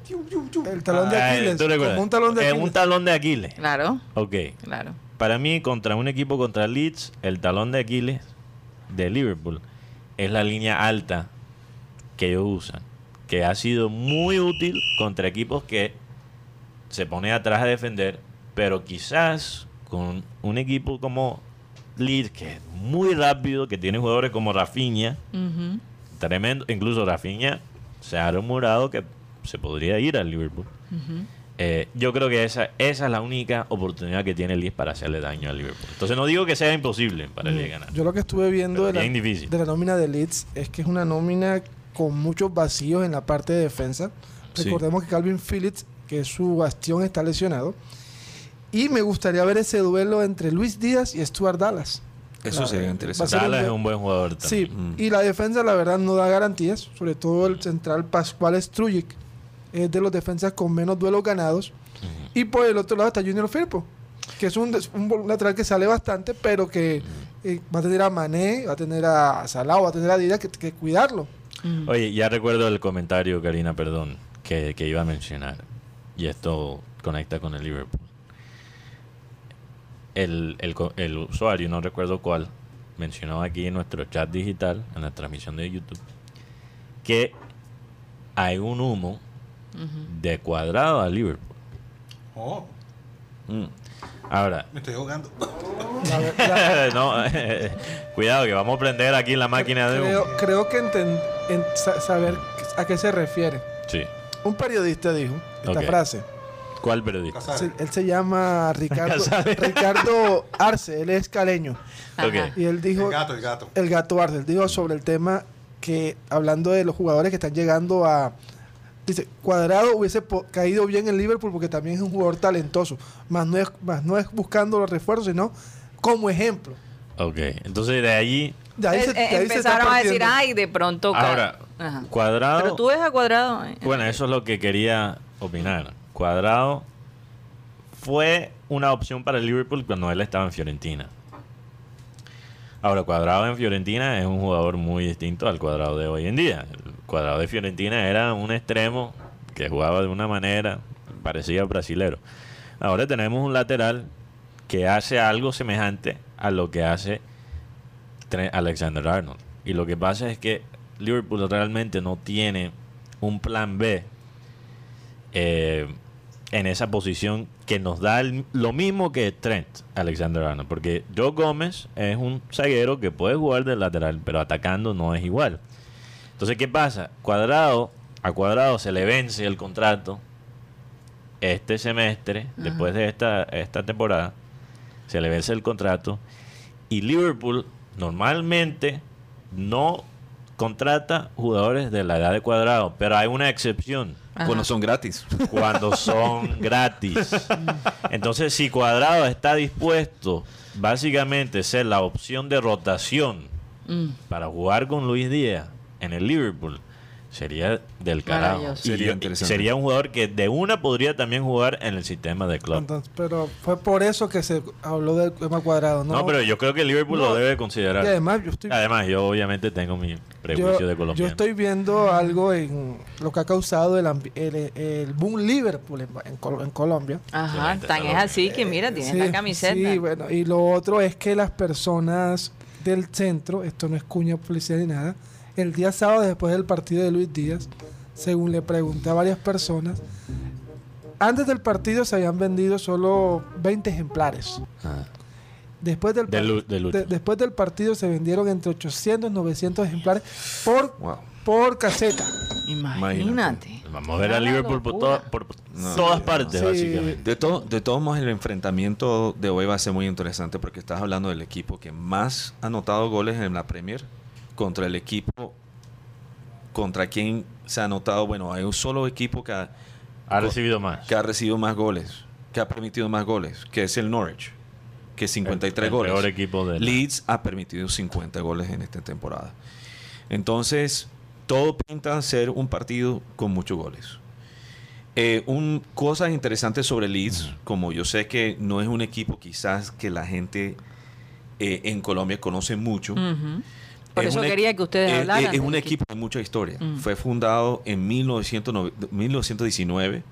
El talón de Ay, Aquiles. ¿tú recuerdas? Como un talón de Es Aquiles. un talón de Aquiles. Claro, Ok. claro. Para mí, contra un equipo contra Leeds, el talón de Aquiles de Liverpool es la línea alta que ellos usan. Que ha sido muy útil contra equipos que se pone atrás a defender, pero quizás con un equipo como Leeds, que es muy rápido, que tiene jugadores como Rafinha, tremendo. Incluso Rafinha se ha rumorado que se podría ir al Liverpool. Eh, yo creo que esa, esa es la única oportunidad que tiene Leeds para hacerle daño al Liverpool. Entonces no digo que sea imposible para el Leeds ganar. Yo lo que estuve viendo de la, de la nómina de Leeds es que es una nómina con muchos vacíos en la parte de defensa. Sí. Recordemos que Calvin Phillips, que es su bastión, está lesionado. Y me gustaría ver ese duelo entre Luis Díaz y Stuart Dallas. Eso sería interesante. un Dallas es un buen jugador Sí, también. Mm. y la defensa la verdad no da garantías, sobre todo el central Pascual Strujic, es de los defensas con menos duelos ganados. Y por el otro lado está Junior Firpo, que es un, des- un lateral que sale bastante, pero que eh, va a tener a Mané, va a tener a Salah, va a tener a Díaz que, que cuidarlo. Mm. Oye, ya recuerdo el comentario, Karina, perdón, que, que iba a mencionar. Y esto conecta con el Liverpool. El, el co- el usuario, no recuerdo cuál, mencionó aquí en nuestro chat digital, en la transmisión de YouTube, que hay un humo de cuadrado a Liverpool. Oh, Mm. Ahora, me estoy la- no, cuidado que vamos a prender aquí la máquina de humo. creo, que enten- en sa- saber a qué se refiere. Sí. Un periodista dijo esta frase. ¿Cuál periodista? Se- él se llama Ricardo. Ricardo Arce, él es caleño. Ajá. Ok. Y él dijo... El gato, el gato. El gato Arce, él dijo sobre el tema que, hablando de los jugadores que están llegando a, Dice, Cuadrado hubiese po- caído bien en Liverpool porque también es un jugador talentoso. Más no es, más no es buscando los refuerzos, sino como ejemplo. Ok, entonces de allí, De ahí Eh, se- eh, de ahí se está empezaron a decir, partiendo. ay, de pronto. ca- ahora, Ajá. Cuadrado... Pero tú ves a Cuadrado. eh, Bueno, eso es lo que quería opinar. Cuadrado fue una opción para el Liverpool cuando él estaba en Fiorentina. Ahora, Cuadrado en Fiorentina es un jugador muy distinto al Cuadrado de hoy en día. El Cuadrado de Fiorentina era un extremo que jugaba de una manera parecida brasilero. Ahora tenemos un lateral que hace algo semejante a lo que hace Alexander Arnold. Y lo que pasa es que Liverpool realmente no tiene un plan B eh, en esa posición que nos da el- lo mismo que Trent Alexander Arnold. Porque Joe Gómez es un zaguero que puede jugar de lateral, pero atacando no es igual. Entonces, ¿qué pasa? Cuadrado, a Cuadrado se le vence el contrato este semestre, después de esta, esta temporada, se le vence el contrato y Liverpool normalmente no contrata jugadores de la edad de cuadrado, pero hay una excepción Ajá. Bueno, son gratis. cuando son gratis. Entonces, si Cuadrado está dispuesto básicamente a ser la opción de rotación Mm. para jugar con Luis Díaz en el Liverpool, sería del carajo. Sería yo- interesante. sería un jugador que de una podría también jugar en el sistema de club. Entonces, pero fue por eso que se habló del tema cuadrado. No, No, pero yo creo que el Liverpool No. lo debe considerar. Y además, yo estoy, Además, yo obviamente tengo mi prejuicio yo, de yo colombiano. estoy viendo algo en lo que ha causado el, el, el boom Liverpool en, en Col- en Colombia. Ajá, tan es así que mira, tienes Sí, la camiseta. Sí, bueno, y lo otro es que las personas del centro, esto no es cuña publicidad ni nada, el día sábado después del partido de Luis Díaz, según le pregunté a varias personas, antes del partido se habían vendido solo 20 ejemplares. Ah. Después del, Del par- u- del último. de- después del partido se vendieron entre 800 y 900 ejemplares por, Wow. por caseta. Imagínate. Vamos a ver a Liverpool por, locura. toda- por No. todas partes, Sí. básicamente. De, todo, de todos modos, el enfrentamiento de hoy va a ser muy interesante porque estás hablando del equipo que más ha anotado goles en la Premier contra el equipo contra quien se ha anotado. Bueno, hay un solo equipo que ha, Ha recibido más. que ha recibido más goles, que ha permitido más goles, que es el Norwich, que 53 El- el goles. peor equipo de la- Leeds ha permitido 50 goles en esta temporada. Entonces, todo pinta ser un partido con muchos goles. Eh, un, cosas interesantes sobre Leeds, como yo sé que no es un equipo quizás que la gente eh, en Colombia conoce mucho. Por Es eso un quería que ustedes es- hablaran. Es, un equipo de mucha historia. Mm. Fue fundado en 1909 1919.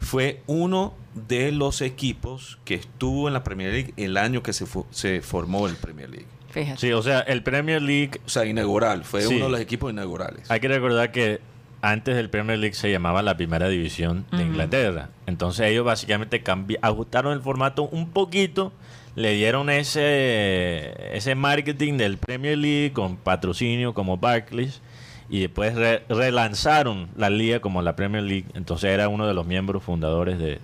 Fue uno de los equipos que estuvo en la Premier League el año que se, fu- se formó el Premier League. Fíjate. Sí, o sea, el Premier League, O sea, inaugural. Fue Sí. uno de los equipos inaugurales. hay que recordar que antes del Premier League se llamaba la primera división de. Inglaterra. Entonces ellos básicamente ajustaron el formato un poquito, le dieron ese, ese marketing del Premier League con patrocinio como Barclays y después re- relanzaron la liga como la Premier League. Entonces era uno de los miembros fundadores de,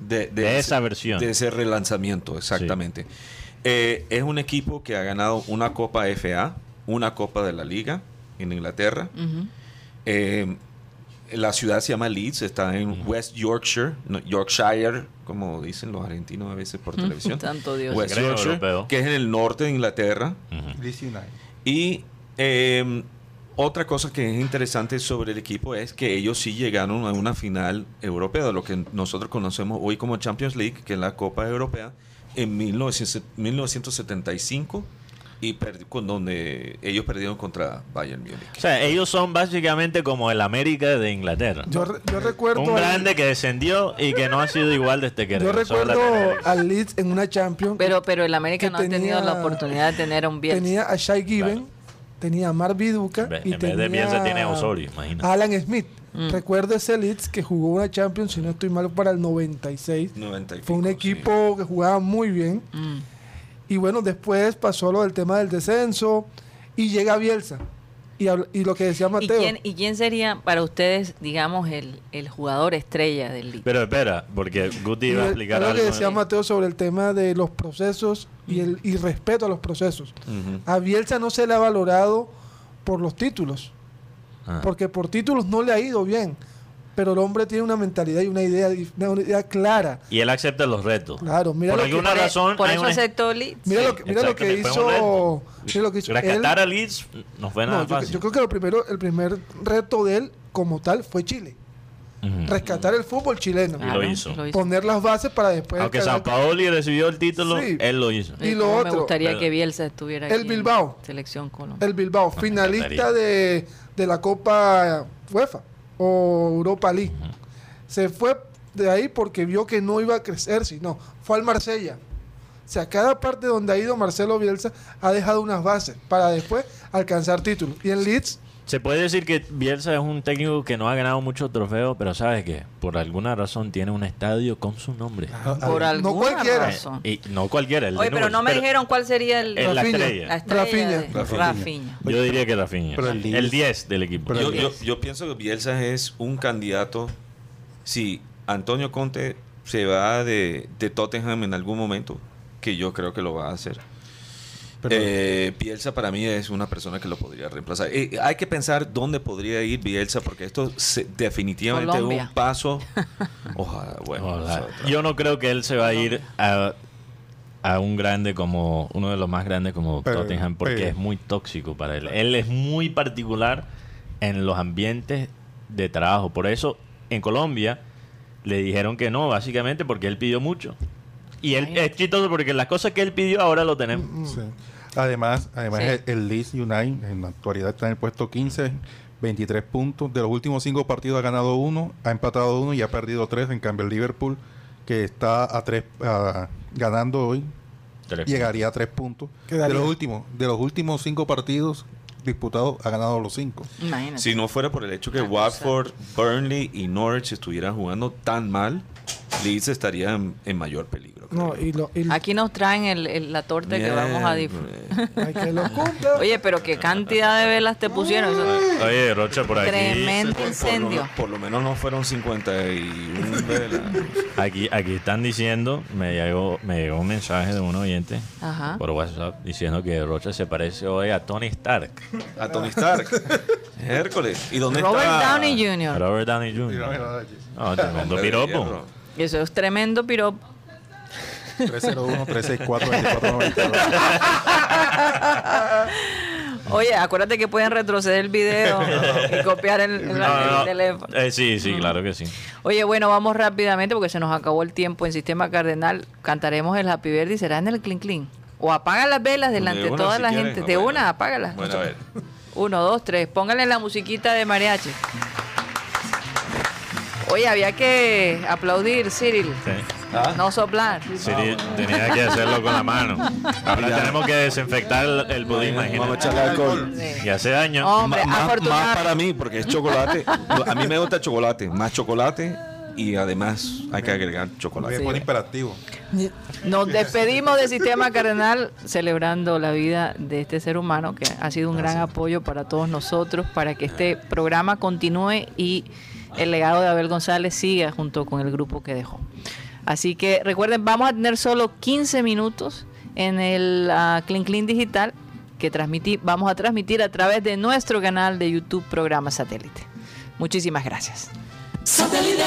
esa versión. De ese relanzamiento, exactamente. Eh, es un equipo que ha ganado una Copa FA, una Copa de la Liga en Inglaterra. Eh, la ciudad se llama Leeds, está en West Yorkshire, no, Yorkshire, como dicen los argentinos a veces por televisión. Santo Dios. West Yorkshire, europeo. que es en el norte de Inglaterra. Y eh, otra cosa que es interesante sobre el equipo es que ellos sí llegaron a una final europea, de lo que nosotros conocemos hoy como Champions League, que es la Copa Europea, en 1900 1975 y con donde ellos perdieron contra Bayern Múnich. O sea, ellos son básicamente como el América de Inglaterra. Yo, re- yo recuerdo. Un al- grande que descendió y que no ha sido igual desde que yo recuerdo al Leeds en una Champions. Pero, pero el América no ha tenido la oportunidad de tener a un Bielsa. tenía a Shai Given, Claro. tenía a Mark Viduca Ve- y en vez tenía de Bielsa tiene a Osorio, imagínate. Alan Smith. Mm. Recuerdo ese Leeds que jugó una Champions, si no estoy mal, para el 96. 90 y Fue un equipo que jugaba muy bien. Mm. Y bueno, después pasó lo del tema del descenso y llega Bielsa. Y, lo que decía ¿Y Mateo. quién, ¿Y quién sería para ustedes, digamos, el, el jugador estrella del? Pero espera, porque Guti iba a explicar algo algo. que decía Mateo sobre el tema de los procesos y el y respeto a los procesos. A Bielsa no se le ha valorado por los títulos, Ah. porque por títulos no le ha ido bien. Pero el hombre tiene una mentalidad y una idea, una idea clara. Y él acepta los retos. Claro, mira por lo que- razón. Por eso una- aceptó Leeds. Mira Sí, lo que, mira lo que hizo. Mira lo que hizo. Él- Rescatar a Leeds no fue nada no, yo, fácil. yo creo que lo primero, el primer reto de él como tal fue Chile. Rescatar el fútbol chileno. Y lo hizo. lo hizo. Poner las bases para después. Aunque Sao Paoli recibió el título, Sí. él lo hizo. Y Eh, lo cómo Me otro, gustaría pero- que Bielsa estuviera El aquí en Bilbao. Selección Colombia. El Bilbao, finalista de, de la Copa UEFA o Europa League. Se fue de ahí porque vio que no iba a crecer, sino fue al Marsella. O sea, cada parte donde ha ido Marcelo Bielsa ha dejado unas bases para después alcanzar títulos. Y en Leeds, Se puede decir que Bielsa es un técnico que no ha ganado muchos trofeos, pero ¿sabes qué? Por alguna razón tiene un estadio con su nombre. Por no alguna cualquiera. razón. Y no cualquiera. El de Oye, pero no me dijeron cuál sería el, Es la estrella. la estrella Rafinha. de- Rafinha. Rafinha. Yo diría que Rafinha. El el, Leeds- 10 del equipo. Yo, el yo, yo pienso que Bielsa es un candidato. Si Antonio Conte se va de, de Tottenham en algún momento, que yo creo que lo va a hacer. Eh, Bielsa para mí es una persona que lo podría reemplazar. Eh, hay que pensar dónde podría ir Bielsa, porque esto se- definitivamente es un paso. Ojalá, bueno. Ojalá. Yo no creo que él se va a ir a, a un grande como uno de los más grandes como Pero- Tottenham porque pero- es muy tóxico para él. Él es muy particular en los ambientes de trabajo. Por eso en Colombia le dijeron que no, básicamente porque él pidió mucho. Y él es chistoso porque las cosas que él pidió ahora lo tenemos. Sí. Además, además Sí. el, el Leeds United en la actualidad está en el puesto 15, 23 puntos. De los últimos cinco partidos ha ganado uno, ha empatado uno y ha perdido tres. En cambio, el Liverpool, que está a tres, a- ganando hoy, Tres llegaría a tres puntos. Quedaría. De los últimos, de los últimos cinco partidos disputados, ha ganado los cinco. Imagínate. Si no fuera por el hecho que. Watford, Burnley y Norwich estuvieran jugando tan mal, Leeds estaría en, en mayor peligro. No, creo. y, lo, y Aquí nos traen el- el- la torta que vamos a disfrutar. Oye, pero qué cantidad de velas te pusieron. Eso- Oye, Rocha, por aquí. Tremendo Por- por lo- incendio. Por, lo menos no fueron 51 velas. Aquí, aquí están diciendo, me llegó, me llegó un mensaje de un oyente Ajá. por WhatsApp diciendo que Rocha se parece hoy a Tony Stark. A Tony Stark. Hércules. ¿Y dónde Robert está? Downey Jr. Robert Downey Jr. No, tremendo piropo. Eso es tremendo piropo. 301, 364, 24, Oye, acuérdate que pueden retroceder el video y copiar el, el- No, no, el no. teléfono. Eh, sí, sí, claro que sí. Oye, bueno, vamos rápidamente porque se nos acabó el tiempo en Sistema Cardenal. Cantaremos el Happy Birthday y será en el Clean Clean. O apaga las velas delante de una, toda si la quieren. gente. De bueno. una, apágalas. Bueno, a ver. Uno, dos, tres. Pónganle la musiquita de mariachi. Oye, había que aplaudir, Cyril. Sí. No soplar. Tenía que hacerlo con la mano. Ahora tenemos que desinfectar el, el Vamos a imagínate. echarle alcohol. Y hace daño. Hombre, más, para mí, porque es chocolate. A mí me gusta el chocolate. Más chocolate y además hay que agregar chocolate. Me pone imperativo. Nos despedimos de Sistema Cardenal celebrando la vida de este ser humano que ha sido un gran apoyo para todos nosotros, para que este programa continúe y el legado de Abel González siga junto con el grupo que dejó. Así que recuerden, vamos a tener solo 15 minutos en el ah, Clean Clean Digital que vamos a transmitir a través de nuestro canal de YouTube Programa Satélite. Muchísimas gracias. Satélite.